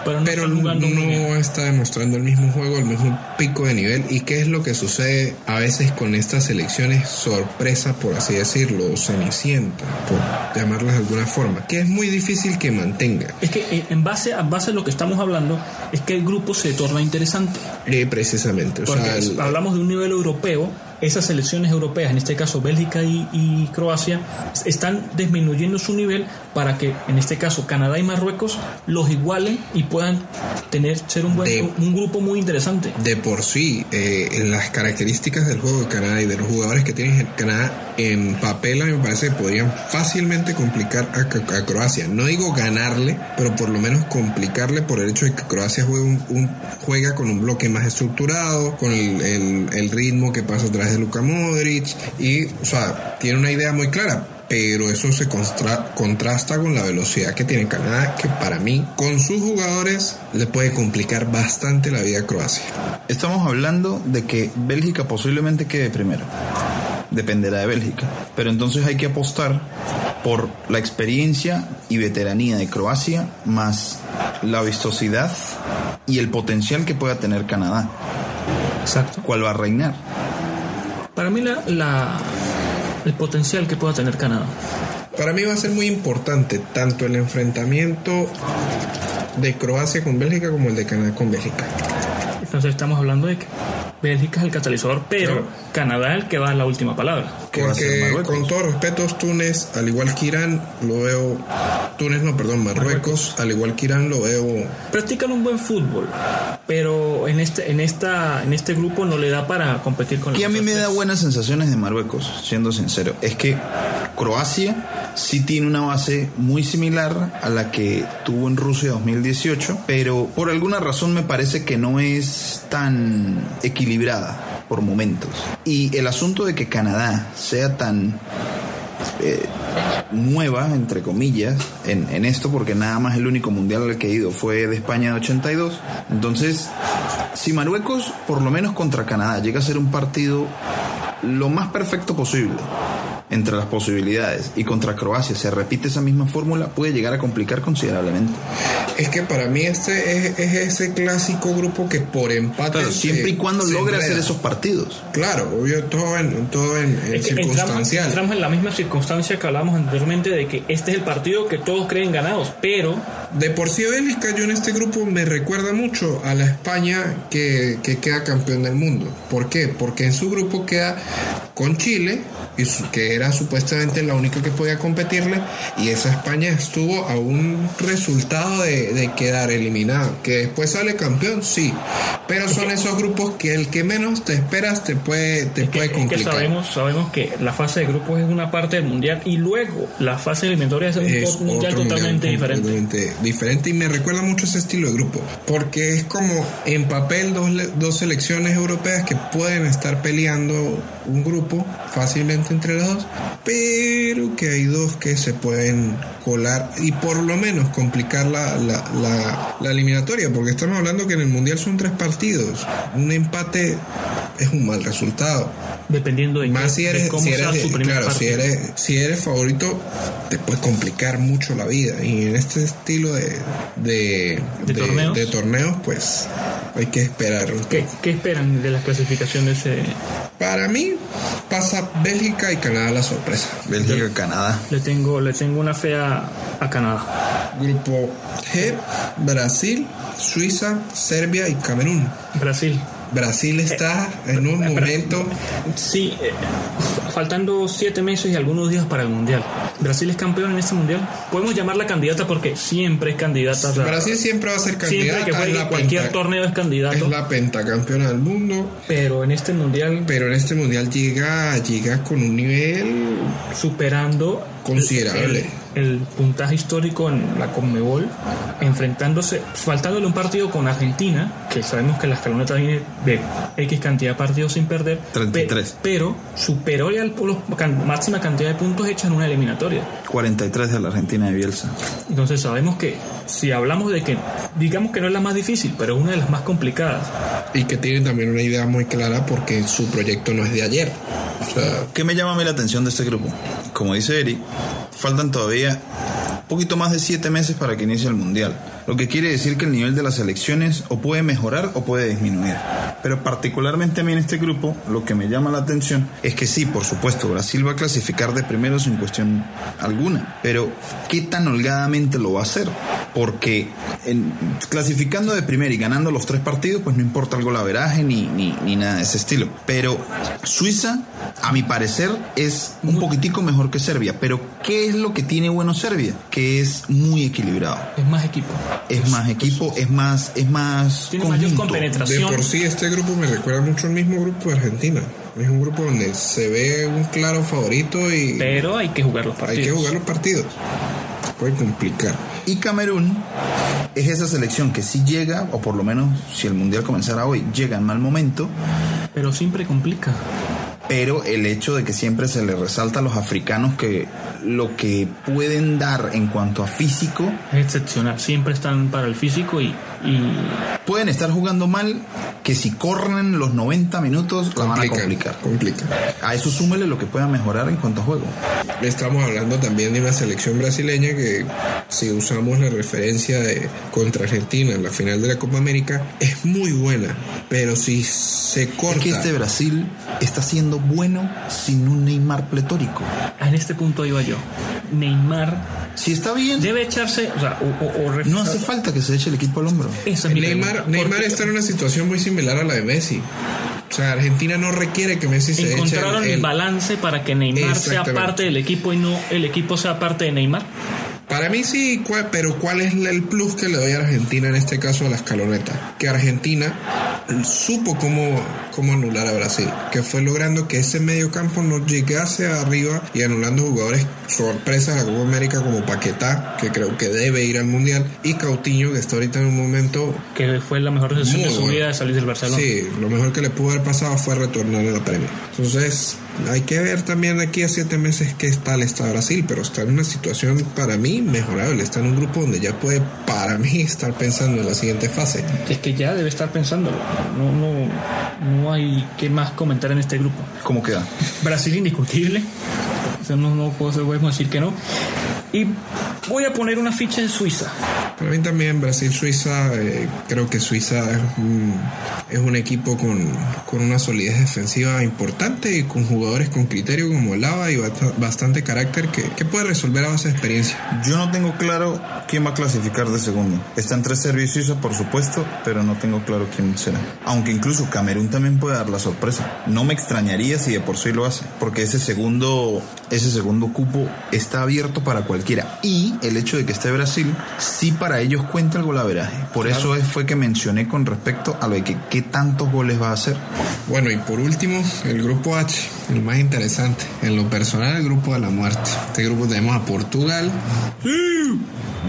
Pero no pero están jugando muy bien. no está demostrando el mismo juego, el mismo pico de nivel. ¿Y qué es lo que sucede a veces con estas selecciones sorpresa, por así decirlo, o cenicienta, por llamarlas de alguna forma? Que es muy difícil que mantenga. Es que eh, en base, a base de lo que estamos hablando, es que el grupo se torna interesante. Eh, precisamente. O Porque sea, hablamos de un nivel europeo, esas selecciones europeas, en este caso Bélgica y, y Croacia, están disminuyendo su nivel para que, en este caso, Canadá y Marruecos los igualen y puedan tener ser un, buen, De- un grupo muy interesante. de por sí, eh, en las características del juego de Canadá y de los jugadores que tiene en Canadá, en papel a mí me parece que podrían fácilmente complicar a, Croacia. No digo ganarle, pero por lo menos complicarle por el hecho de que Croacia juega, un, un- juega con un bloque más estructurado, con el, el- el ritmo que pasa a través de Luka Modric y, o sea, tiene una idea muy clara. Pero eso se contrasta con la velocidad que tiene Canadá, que para mí, con sus jugadores, le puede complicar bastante la vida a Croacia. Estamos hablando de que Bélgica posiblemente quede primero. Dependerá de Bélgica. Pero entonces hay que apostar por la experiencia y veteranía de Croacia más la vistosidad y el potencial que pueda tener Canadá. Exacto. ¿Cuál va a reinar? Para mí la, la- el potencial que pueda tener Canadá. Para mí va a ser muy importante tanto el enfrentamiento de Croacia con Bélgica como el de Canadá con Bélgica. Entonces estamos hablando de que Bélgica es el catalizador, pero Claro. Canadá es el que va a la última palabra. ¿Qué va a hacer Porque Marruecos? con todo respeto, Túnez, al igual que Irán, lo veo. Túnez, no, perdón, Marruecos, al igual que Irán, lo veo. Practican un buen fútbol, pero en este, en esta, en este grupo no le da para competir con Y a mí me da buenas sensaciones de Marruecos, siendo sincero. Es que Croacia sí tiene una base muy similar a la que tuvo en Rusia 2018, pero por alguna razón me parece que no es tan equilibrada por momentos. Y el asunto de que Canadá sea tan eh, nueva, entre comillas, en, en esto, porque nada más el único mundial al que he ido fue de España de 82. Entonces, si Marruecos, por lo menos contra Canadá, llega a ser un partido lo más perfecto posible entre las posibilidades y contra Croacia se repite esa misma fórmula, puede llegar a complicar considerablemente. Es que para mí este es, es ese clásico grupo que por empate. Claro, se- siempre y cuando logre hacer esos partidos. Claro, obvio, todo en, todo en, en Es que entramos, circunstancial. entramos en la misma circunstancia que hablábamos anteriormente de que este es el partido que todos creen ganados, pero De por sí Bélgica yo en este grupo me recuerda mucho a la España que, que queda campeón del mundo. ¿Por qué? Porque en su grupo queda con Chile, y su- que era supuestamente la única que podía competirle, y esa España estuvo a un resultado de, de quedar eliminado. Que después sale campeón, sí. Pero son esos grupos que el que menos te esperas te puede, te es que, puede es que complicar. sabemos, sabemos que la fase de grupos es una parte del mundial y luego la fase eliminatoria es un es mundial totalmente mundial diferente. diferente y me recuerda mucho ese estilo de grupo porque es como en papel dos, dos selecciones europeas que pueden estar peleando un grupo fácilmente entre las dos pero que hay dos que se pueden colar y por lo menos complicar la, la, la- la eliminatoria porque estamos hablando que en el mundial son tres partidos un empate es un mal resultado Dependiendo de, más qué- si de eres, cómo si sea eres, su primer claro, si eres, si eres favorito, te puede complicar mucho la vida. Y en este estilo de, de, ¿De torneos? de torneos, pues hay que esperar. ¿Qué, qué esperan de la clasificación de ese? Para mí, pasa Bélgica y Canadá la sorpresa. Bélgica, Canadá. Le tengo, le tengo una fe a, a Canadá. Grupo G, Brasil, Suiza, Serbia y Camerún. Brasil. Brasil está en un eh, momento. Sí, eh, faltando siete meses y algunos días para el mundial. Brasil es campeón en este mundial. Podemos llamarla candidata porque siempre es candidata. Brasil siempre va a ser siempre candidata. que es juegue la cualquier penta- torneo es candidato. Es la pentacampeona del mundo. Pero en este mundial Pero en este mundial llega, llega con un nivel superando Considerable. el, el puntaje histórico en la Conmebol, enfrentándose, faltándole un partido con Argentina, que sabemos que la escaloneta viene de X cantidad de partidos sin perder, 33. pe- pero superó ya la máxima cantidad de puntos hechos en una eliminatoria. 43 de la Argentina de Bielsa. Entonces sabemos que si hablamos de que, digamos que no es la más difícil, pero es una de las más complicadas, y que tienen también una idea muy clara porque su proyecto no es de ayer. O sea, ¿Qué me llama a mí la atención de este grupo? Como dice Eric, faltan todavía un poquito más de siete meses para que inicie el Mundial. Lo que quiere decir que el nivel de las elecciones o puede mejorar o puede disminuir. Pero particularmente a mí en este grupo, lo que me llama la atención es que sí, por supuesto, Brasil va a clasificar de primero sin cuestión alguna. Pero, ¿qué tan holgadamente lo va a hacer? Porque en- clasificando de primero y ganando los tres partidos, pues no importa el golaveraje ni, ni, ni nada de ese estilo. Pero Suiza, a mi parecer, es un poquitico mejor que Serbia. Pero, ¿qué es lo que tiene bueno Serbia? Que es muy equilibrado. es más equipo. Es más equipo, es más, es más Tiene mayor conjunto. de compenetración. por sí este grupo me recuerda mucho al mismo grupo de Argentina. Es un grupo donde se ve un claro favorito y Pero hay que jugar los hay partidos. que jugar los partidos. Puede complicar. Y Camerún es esa selección que si llega, o por lo menos si el Mundial comenzara hoy, llega en mal momento, Pero siempre complica. pero el hecho de que siempre se le resalta a los africanos que lo que pueden dar en cuanto a físico, Es excepcional. Siempre están para el físico y, y pueden estar jugando mal, que si corren los 90 minutos la van a complicar. complica. A eso súmele lo que pueda mejorar en cuanto a juego. Estamos hablando también de una selección brasileña que si usamos la referencia de contra Argentina en la final de la Copa América es muy buena, pero si se corta Es que este Brasil está siendo bueno sin un Neymar pletórico. en este punto iba yo. Neymar Si está bien, debe echarse, o sea, o, o- no hace falta que se eche el equipo al hombro. Esa es mi Neymar, pregunta. Neymar está en una situación muy similar a la de Messi. O sea, Argentina no requiere que Messi se eche encontraron el- el, el- balance para que Neymar sea parte del equipo y no el equipo sea parte de Neymar. Para mí sí, ¿cuál- pero ¿cuál es el plus que le doy a Argentina en este caso a la escaloneta? Que Argentina supo cómo, cómo anular a Brasil, que fue logrando que ese medio campo no llegase arriba y anulando jugadores sorpresas a la Copa América como Paquetá, que creo que debe ir al Mundial, y Cautiño, que está ahorita en un momento... Que fue la mejor decisión de su bueno. vida de salir del Barcelona. Sí, lo mejor que le pudo haber pasado fue retornar a la Premier. Entonces, hay que ver también aquí a siete meses qué tal está Brasil, pero está en una situación para mí mejorable. Está en un grupo donde ya puede, para mí, estar pensando en la siguiente fase. Es que ya debe estar pensándolo. No, no, no hay que más comentar en este grupo. ¿Cómo queda? Brasil indiscutible. O sea, no, no podemos decir que no. Y voy a poner una ficha en Suiza. Para mí también Brasil-Suiza, eh, creo que Suiza es un, es un equipo con, con, una solidez defensiva importante y con jugadores con criterio como Lava y bastante carácter que, que puede resolver a base de experiencia. Yo no tengo claro quién va a clasificar de segundo. Está entre Serbia y Suiza, por supuesto, pero no tengo claro quién será. Aunque incluso Camerún también puede dar la sorpresa. No me extrañaría si de por sí lo hace, porque ese segundo, ese segundo cupo está abierto para cualquiera. Y el hecho de que esté Brasil sí para ellos cuenta el golaveraje. Por eso fue que mencioné con respecto a lo de que qué tantos goles va a hacer. Bueno, y por último, el grupo H, el más interesante. En lo personal, el grupo de la muerte. Este grupo tenemos a Portugal.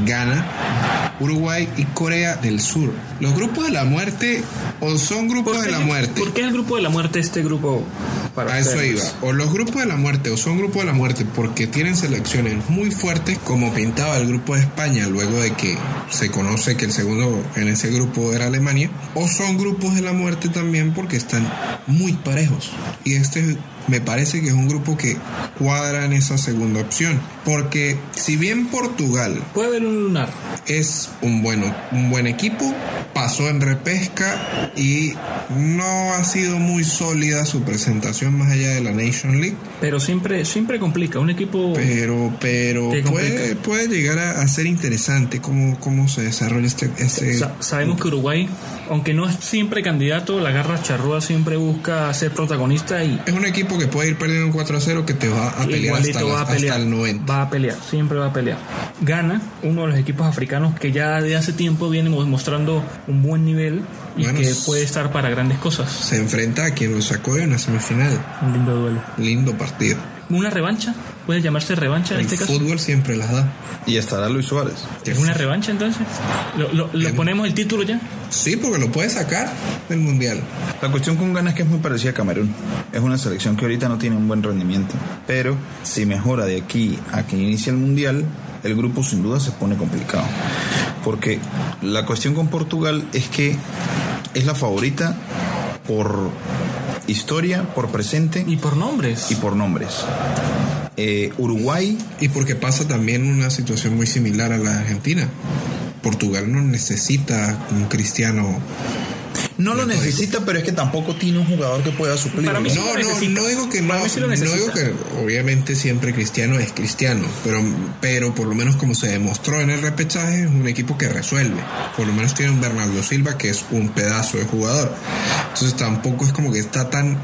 Ghana, Uruguay y Corea del Sur. Los grupos de la muerte o son grupos de la muerte. ¿Por qué el grupo de la muerte este grupo? Para a eso iba. O los grupos de la muerte o son grupos de la muerte porque tienen selecciones muy fuertes como pintaba el grupo de España luego de que se conoce que el segundo en ese grupo era Alemania. O son grupos de la muerte también porque están muy parejos. Y este me parece que es un grupo que cuadra en esa segunda opción. Porque si bien Portugal puede haber un lunar es un bueno, un buen equipo, pasó en repesca y no ha sido muy sólida su presentación más allá de la Nation League. Pero siempre, siempre complica, un equipo. Pero, pero puede, puede llegar a, ser interesante cómo, cómo se desarrolla este. este sabemos que Uruguay, aunque no es siempre candidato, la garra charrúa siempre busca ser protagonista y. Es un equipo que puede ir perdiendo un 4 a 0 que te va a pelear, hasta, el 90. Va a pelear, siempre va a pelear. Gana uno de los equipos africanos que ya de hace tiempo viene mostrando un buen nivel y que puede estar para grandes cosas. Se enfrenta a quien lo sacó de una semifinal. Un lindo duelo. Lindo partido. ¿Una revancha? ¿Puede llamarse revancha en este caso? El fútbol siempre las da. Y estará Luis Suárez. ¿Es una revancha entonces? ¿Lo, ponemos el título ya? Sí, porque lo puede sacar del Mundial. La cuestión con ganas es que es muy parecida a Camerún. Es una selección que ahorita no tiene un buen rendimiento. Pero si mejora de aquí a que inicie el Mundial, el grupo sin duda se pone complicado. Porque la cuestión con Portugal es que es la favorita por historia, por presente. Y por nombres. Y por nombres. Eh, Uruguay. Y porque pasa también una situación muy similar a la Argentina. Portugal no necesita un cristiano no lo necesita, pero es que tampoco tiene un jugador que pueda suplir. no, no, no digo que no, no digo que obviamente siempre Cristiano es Cristiano, pero, pero por lo menos como se demostró en el repechaje es un equipo que resuelve. Por lo menos tiene un Bernardo Silva que es un pedazo de jugador. Entonces tampoco es como que está tan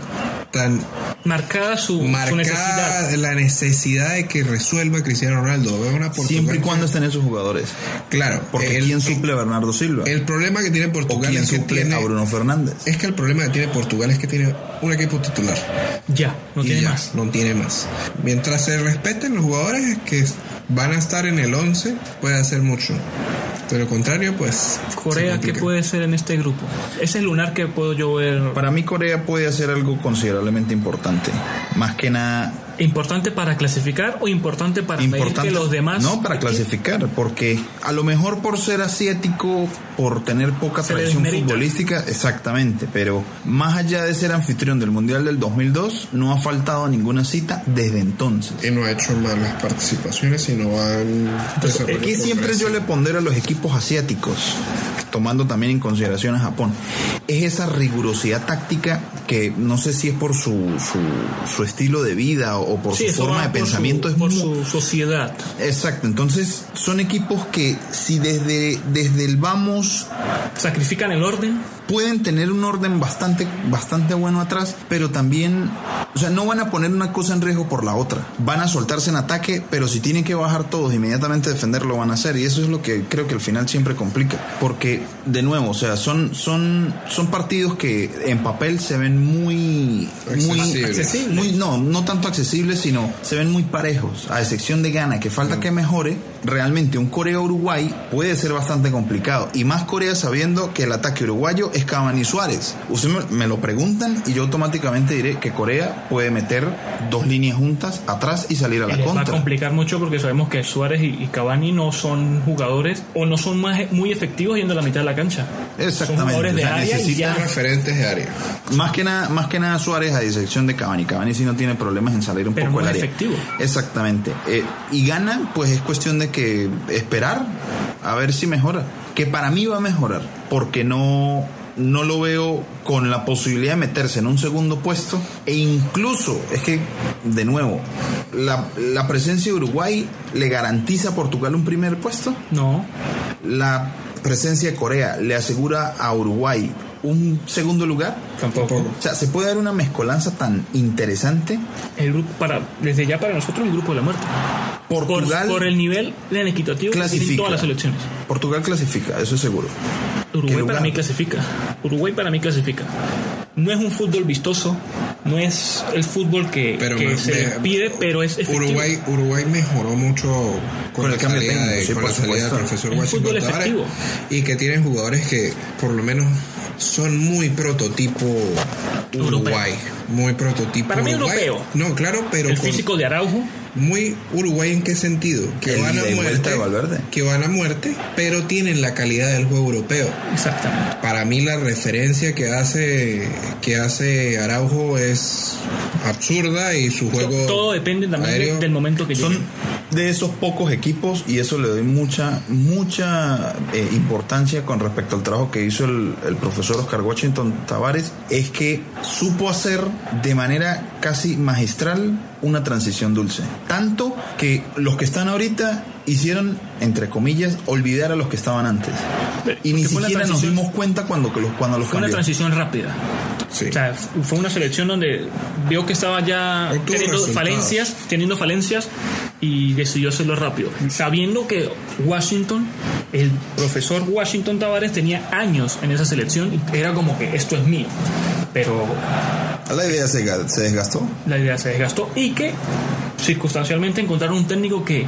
tan marcada su, necesidad. la necesidad de que resuelva Cristiano Ronaldo. una Siempre y cuando estén esos jugadores. Claro. Porque ¿quién suple a Bernardo Silva? El problema que tiene Portugal es que tiene, a Bruno Fernández. Es que el problema que tiene Portugal es que tiene un equipo titular. Ya, no tiene más. No tiene más. Mientras se respeten los jugadores que van a estar en el 11, puede hacer mucho. De lo contrario, pues. Corea, ¿qué puede ser en este grupo? Ese lunar que puedo yo ver. Para mí, Corea puede hacer algo considerablemente importante. Más que nada ¿Importante para clasificar o importante para importante, que los demás? No, para clasificar, porque a lo mejor por ser asiático, por tener poca tradición futbolística, exactamente, pero más allá de ser anfitrión del Mundial del 2002, no ha faltado ninguna cita desde entonces. Y no ha hecho malas participaciones, sino van... Aquí siempre yo le pondré a los equipos asiáticos, tomando también en consideración a Japón, es esa rigurosidad táctica que no sé si es por su, su, estilo de vida o por su forma de pensamiento. es por su sociedad. Exacto, entonces son equipos que si desde, desde el vamos... Sacrifican el orden pueden tener un orden bastante, bastante bueno atrás, pero también, o sea, no van a poner una cosa en riesgo por la otra. Van a soltarse en ataque, pero si tienen que bajar todos inmediatamente defender, lo van a hacer. Y eso es lo que creo que al final siempre complica. Porque, de nuevo, o sea, son, son, son partidos que en papel se ven muy, muy accesibles. no, no tanto accesibles, sino se ven muy parejos, a excepción de Gana, que falta que mejore, realmente un Corea-Uruguay puede ser bastante complicado. Y más Corea sabiendo que el ataque uruguayo es Cavani Suárez. Ustedes me, lo preguntan y yo automáticamente diré que Corea puede meter dos líneas juntas atrás y salir a la Les va a contra. complicar mucho porque sabemos que Suárez y, Cavani no son jugadores o no son más, muy efectivos yendo a la mitad de la cancha. Son Exactamente. jugadores de O sea, área y necesita- ya. referentes de área. Más que nada, más que nada Suárez a excepción de Cavani. Cavani sí no tiene problemas en salir un Pero poco del es área. efectivo. Exactamente. Eh, y gana, pues es cuestión de que esperar a ver si mejora. Que para mí va a mejorar, porque no no lo veo con la posibilidad de meterse en un segundo puesto e incluso es que de nuevo la, la presencia de Uruguay le garantiza a Portugal un primer puesto No, la presencia de Corea le asegura a Uruguay un segundo lugar tampoco. o sea, se puede dar una mezcolanza tan interesante. El grupo para desde ya para nosotros el grupo de la muerte. Por, Portugal, por el nivel de equitativo que clasifica. todas las selecciones. Portugal clasifica, eso es seguro. Uruguay para mí clasifica. Uruguay para mí clasifica. No es un fútbol vistoso, no es el fútbol que, Pero que me- se me- pide, pero es efectivo. Uruguay, Uruguay mejoró mucho con, Con la el cambio de, sí, con por la salida del profesor Es Washington fútbol Tavares, efectivo. y que tienen jugadores que por lo menos son muy prototipo Uruguay, muy prototipo Para mí Uruguay. europeo. No, claro, pero el con- físico de Araujo, muy Uruguay en qué sentido? Que El van a muerte, de Valverde. que van a muerte, pero tienen la calidad del juego europeo. exactamente. Para mí la referencia que hace que hace Araujo es absurda y su juego Todo depende también aéreo- del momento que Son llegue. de esos pocos equipos y eso le doy mucha, mucha eh, importancia con respecto al trabajo que hizo el, el profesor Oscar Washington Tavares, es que supo hacer de manera casi magistral una transición dulce. Tanto que los que están ahorita hicieron, entre comillas, olvidar a los que estaban antes. Y ni siquiera nos dimos cuenta cuando, que los, cuando los Fue una transición rápida. Sí. O sea, f- fue una selección donde vio que estaba ya teniendo resultados. falencias, teniendo falencias y decidió hacerlo rápido, sabiendo que Washington, el profesor Washington Tavares tenía años en esa selección y era como que esto es mío. Pero La idea se, se desgastó. la idea se desgastó y que circunstancialmente encontraron un técnico que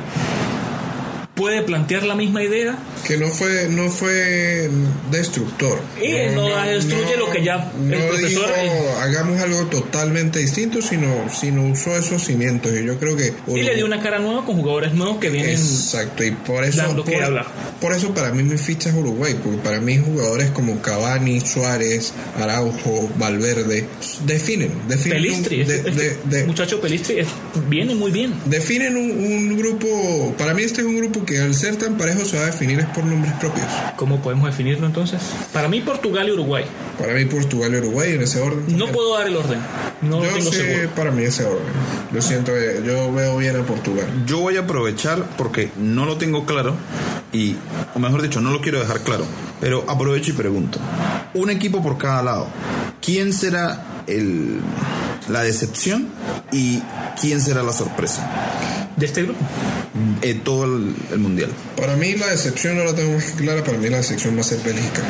puede plantear la misma idea que no fue no fue destructor Y no destruye lo que ya el no profesor- dijo, eh, hagamos algo totalmente distinto sino sino usó esos cimientos y yo creo que y le dio una cara nueva con jugadores nuevos que vienen Exacto, y por eso, dando por, que hablar. por eso para mí mi ficha es Uruguay, porque para mí jugadores como Cavani, Suárez, Araujo, Valverde definen, definen Pelistri, un, de- este- de- de- muchacho Pelistri es- viene muy bien. definen un, un grupo, para mí este es un grupo que al ser tan parejo se va a definir es por nombres propios. ¿Cómo podemos definirlo entonces? Para mí Portugal y Uruguay. Para mí Portugal y Uruguay en ese orden. No también. puedo dar el orden. No lo yo tengo sé seguro. para mí ese orden. Lo siento, eh, yo veo bien a Portugal. Yo voy a aprovechar porque no lo tengo claro y, o mejor dicho, no lo quiero dejar claro, pero aprovecho y pregunto. Un equipo por cada lado. ¿Quién será el, la decepción y quién será la sorpresa? De este grupo. En todo el, el mundial. Para mí la decepción no la tengo más que clara, para mí la decepción va a ser Bélgica.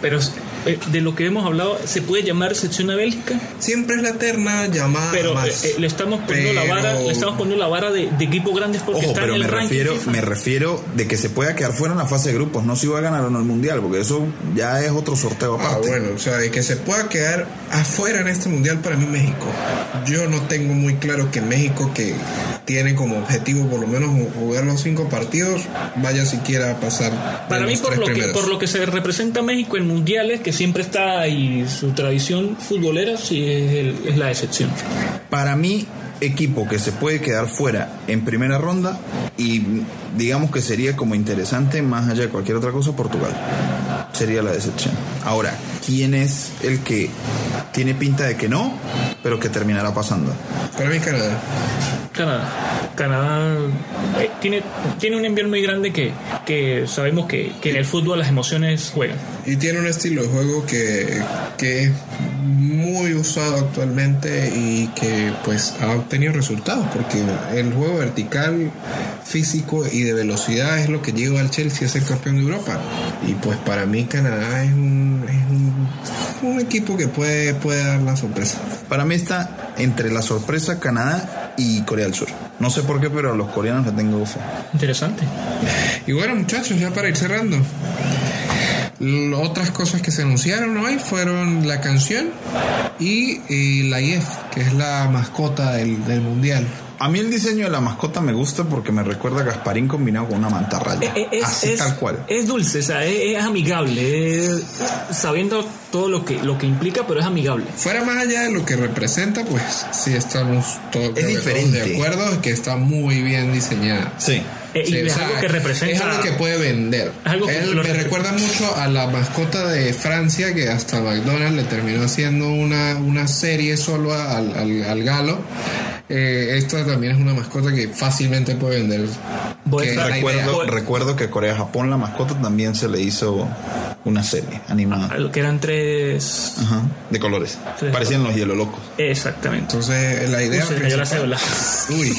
Pero eh, de lo que hemos hablado, ¿se puede llamar sección a Bélgica? Siempre es la eterna llamada Pero más. eh, eh, le estamos poniendo la vara, le estamos poniendo la vara de, de equipos grandes porque Ojo, está pero en el me ranking refiero, FIFA. me refiero de que se pueda quedar fuera en la fase de grupos, no si va a ganar o no el mundial, porque eso ya es otro sorteo Ah, aparte. bueno, o sea, de que se pueda quedar afuera en este mundial para mí México. Yo no tengo muy claro que México, que tiene como objetivo por lo menos jugar los cinco partidos, vaya siquiera a pasar. Para mí, por lo, que, por lo que se representa México en mundiales, que siempre está y su tradición futbolera, sí es, el- es la excepción. Para mí, equipo que se puede quedar fuera en primera ronda y digamos que sería como interesante, más allá de cualquier otra cosa, Portugal. Sería la decepción. Ahora, ¿quién es el que tiene pinta de que no, pero que terminará pasando? Para mí Canadá. Canadá. Canadá eh, tiene, tiene un envío muy grande que, que sabemos que, que en el fútbol las emociones juegan. Y tiene un estilo de juego que, que es muy usado actualmente y que pues ha obtenido resultados porque el juego vertical, físico y de velocidad es lo que lleva al Chelsea a ser campeón de Europa. Y pues para mí Canadá es un, es un, un equipo que puede, puede dar la sorpresa. Para mí está entre la sorpresa Canadá y Corea del Sur. No sé por qué, pero a los coreanos les tengo fe. Interesante. Y bueno, muchachos, ya para ir cerrando. Otras cosas que se anunciaron hoy fueron la canción y, y la IEF, que es la mascota del, del mundial. A mí el diseño de la mascota me gusta porque me recuerda a Gasparín combinado con una mantarraya. Eh, Es, Así es- tal cual. Es dulce, o sea, es, es amigable, es- sabiendo todo lo que, lo que implica, pero es amigable. Fuera más allá de lo que representa, pues sí estamos todos, creo que todos diferente. de acuerdo que está muy bien diseñada. Sí. Eh, y Sí, es o sea, algo que representa. Es algo que puede vender. Es algo que Él lo me recuerda mucho a la mascota de Francia que hasta McDonald's le terminó haciendo una, una serie solo al, al, al galo. Eh, esta también es una mascota que fácilmente puede vender. Que Recuerdo, recuerdo que Corea-Japón, la mascota también se le hizo una serie animada. Lo que eran tres. Ajá, de colores. Parecían los hielo locos. Exactamente. Entonces, la idea. Uy, se cayó la principal- cédula. Uy,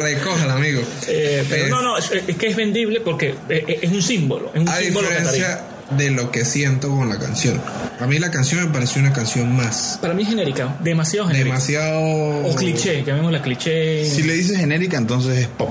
recójala, amigo. Eh, pero Es- no, no, es, es que es vendible porque es, es un símbolo. Es un A símbolo catarí. diferencia de lo que siento con la canción. A mí la canción me pareció una canción más. Para mí es genérica, demasiado genérica. Demasiado. O cliché, llamémosla cliché. Si le dices genérica, entonces es pop.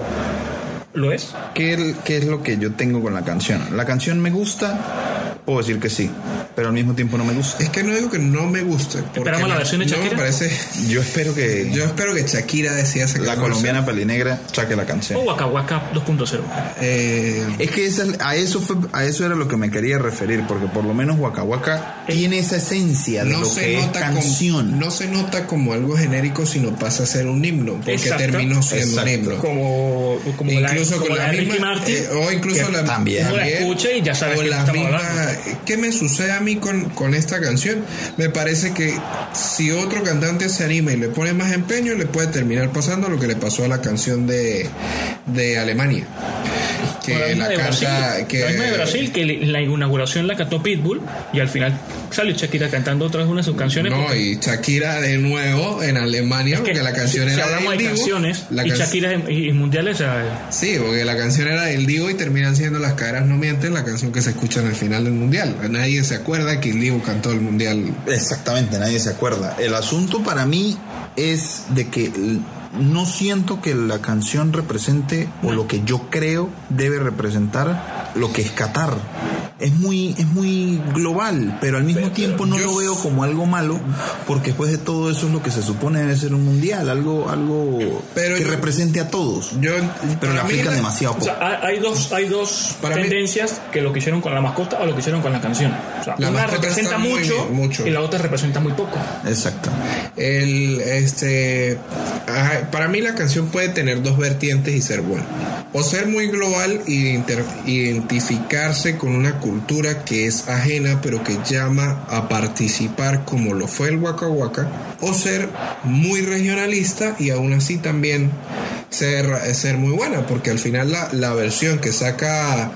¿Lo es? ¿Qué, el- qué es lo que yo tengo con la canción? La canción me gusta, puedo decir que sí, pero al mismo tiempo no me gusta. Es que no digo que no me guste. ¿Esperamos la versión de no Shakira? me parece. Yo espero que Yo espero que Shakira decida sacar la colombiana pelinegra saque la O canción. Waka Waka 2.0. Eh, Es que esa es- a eso fue, a eso era lo que me quería referir, porque por lo menos Waka Waka tiene esa esencia de no lo se que es nota canción. Como, no se nota como algo genérico, sino pasa a ser un himno, porque Exacto. terminó siendo un Exacto. himno. Como, como la, incluso como con la la de Ricky misma, Martin. eh, o incluso que la también. Uno la escucha y ya sabe o que la misma-. ¿Qué me sucede a mí con, con esta canción? Me parece que si otro cantante se anima y le pone más empeño, le puede terminar pasando lo que le pasó a la canción de, de Alemania. La Que la, de canta. Brasil, que, la misma de Brasil, que la inauguración la cantó Pitbull y al final salió Shakira cantando otra vez una de sus canciones. No, porque- y Shakira de nuevo en Alemania, es que porque la canción si, si era hablamos de Divo, canciones la y Shakira en- y, y mundiales, o sea, Sí, porque la canción era del Divo y terminan siendo Las caderas no mienten, la canción que se escucha en el final del mundial. Nadie se acuerda que el Divo cantó el mundial. Exactamente, nadie se acuerda. El asunto para mí es de que no siento que la canción represente o lo que yo creo debe representar lo que es Qatar. Es muy, es muy global, pero al mismo tiempo no lo veo como algo malo, porque después de todo eso es lo que se supone debe ser un mundial, algo, algo Pero que yo- represente a todos. Yo, pero mí aplican la- demasiado o poco. sea, hay dos, hay dos Para mí- tendencias que lo que hicieron con la mascota o lo que hicieron con la canción. O sea, La una representa muy mucho, mucho. y la otra representa muy poco. Exacto. El, este, para mí la canción puede tener dos vertientes y ser buena. O ser muy global y inter- identificarse con una cultura que es ajena pero que llama a participar como lo fue el Waka Waka. O ser muy regionalista y aún así también ser, ser muy buena porque al final la, la versión que saca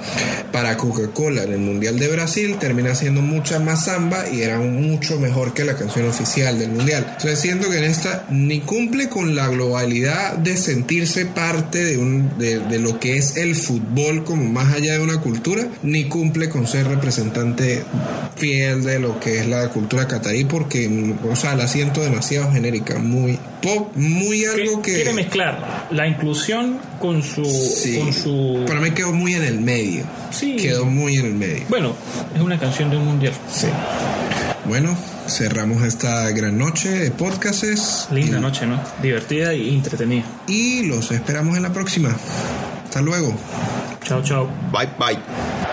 para Coca-Cola en el Mundial de Brasil termina siendo mucha más samba y era mucho mejor que la canción oficial del Mundial. Entonces siento que en esta ni cumple con la globalidad de sentirse parte de, un, de, de lo que es el fútbol como más allá de una cultura, ni cumple con ser representante fiel de lo que es la cultura catarí porque, o sea, la siento demasiado genérica, muy pop, muy algo que... Quiere mezclar la inclusión con su, Sí. con su Para mí quedó muy en el medio. Sí. Quedó muy en el medio. Bueno, es una canción de un mundial. Sí. Bueno, cerramos esta gran noche de podcasts. Linda y, noche, ¿no? Divertida y entretenida. Y los esperamos en la próxima. Hasta luego. Chao, chao. Bye, bye.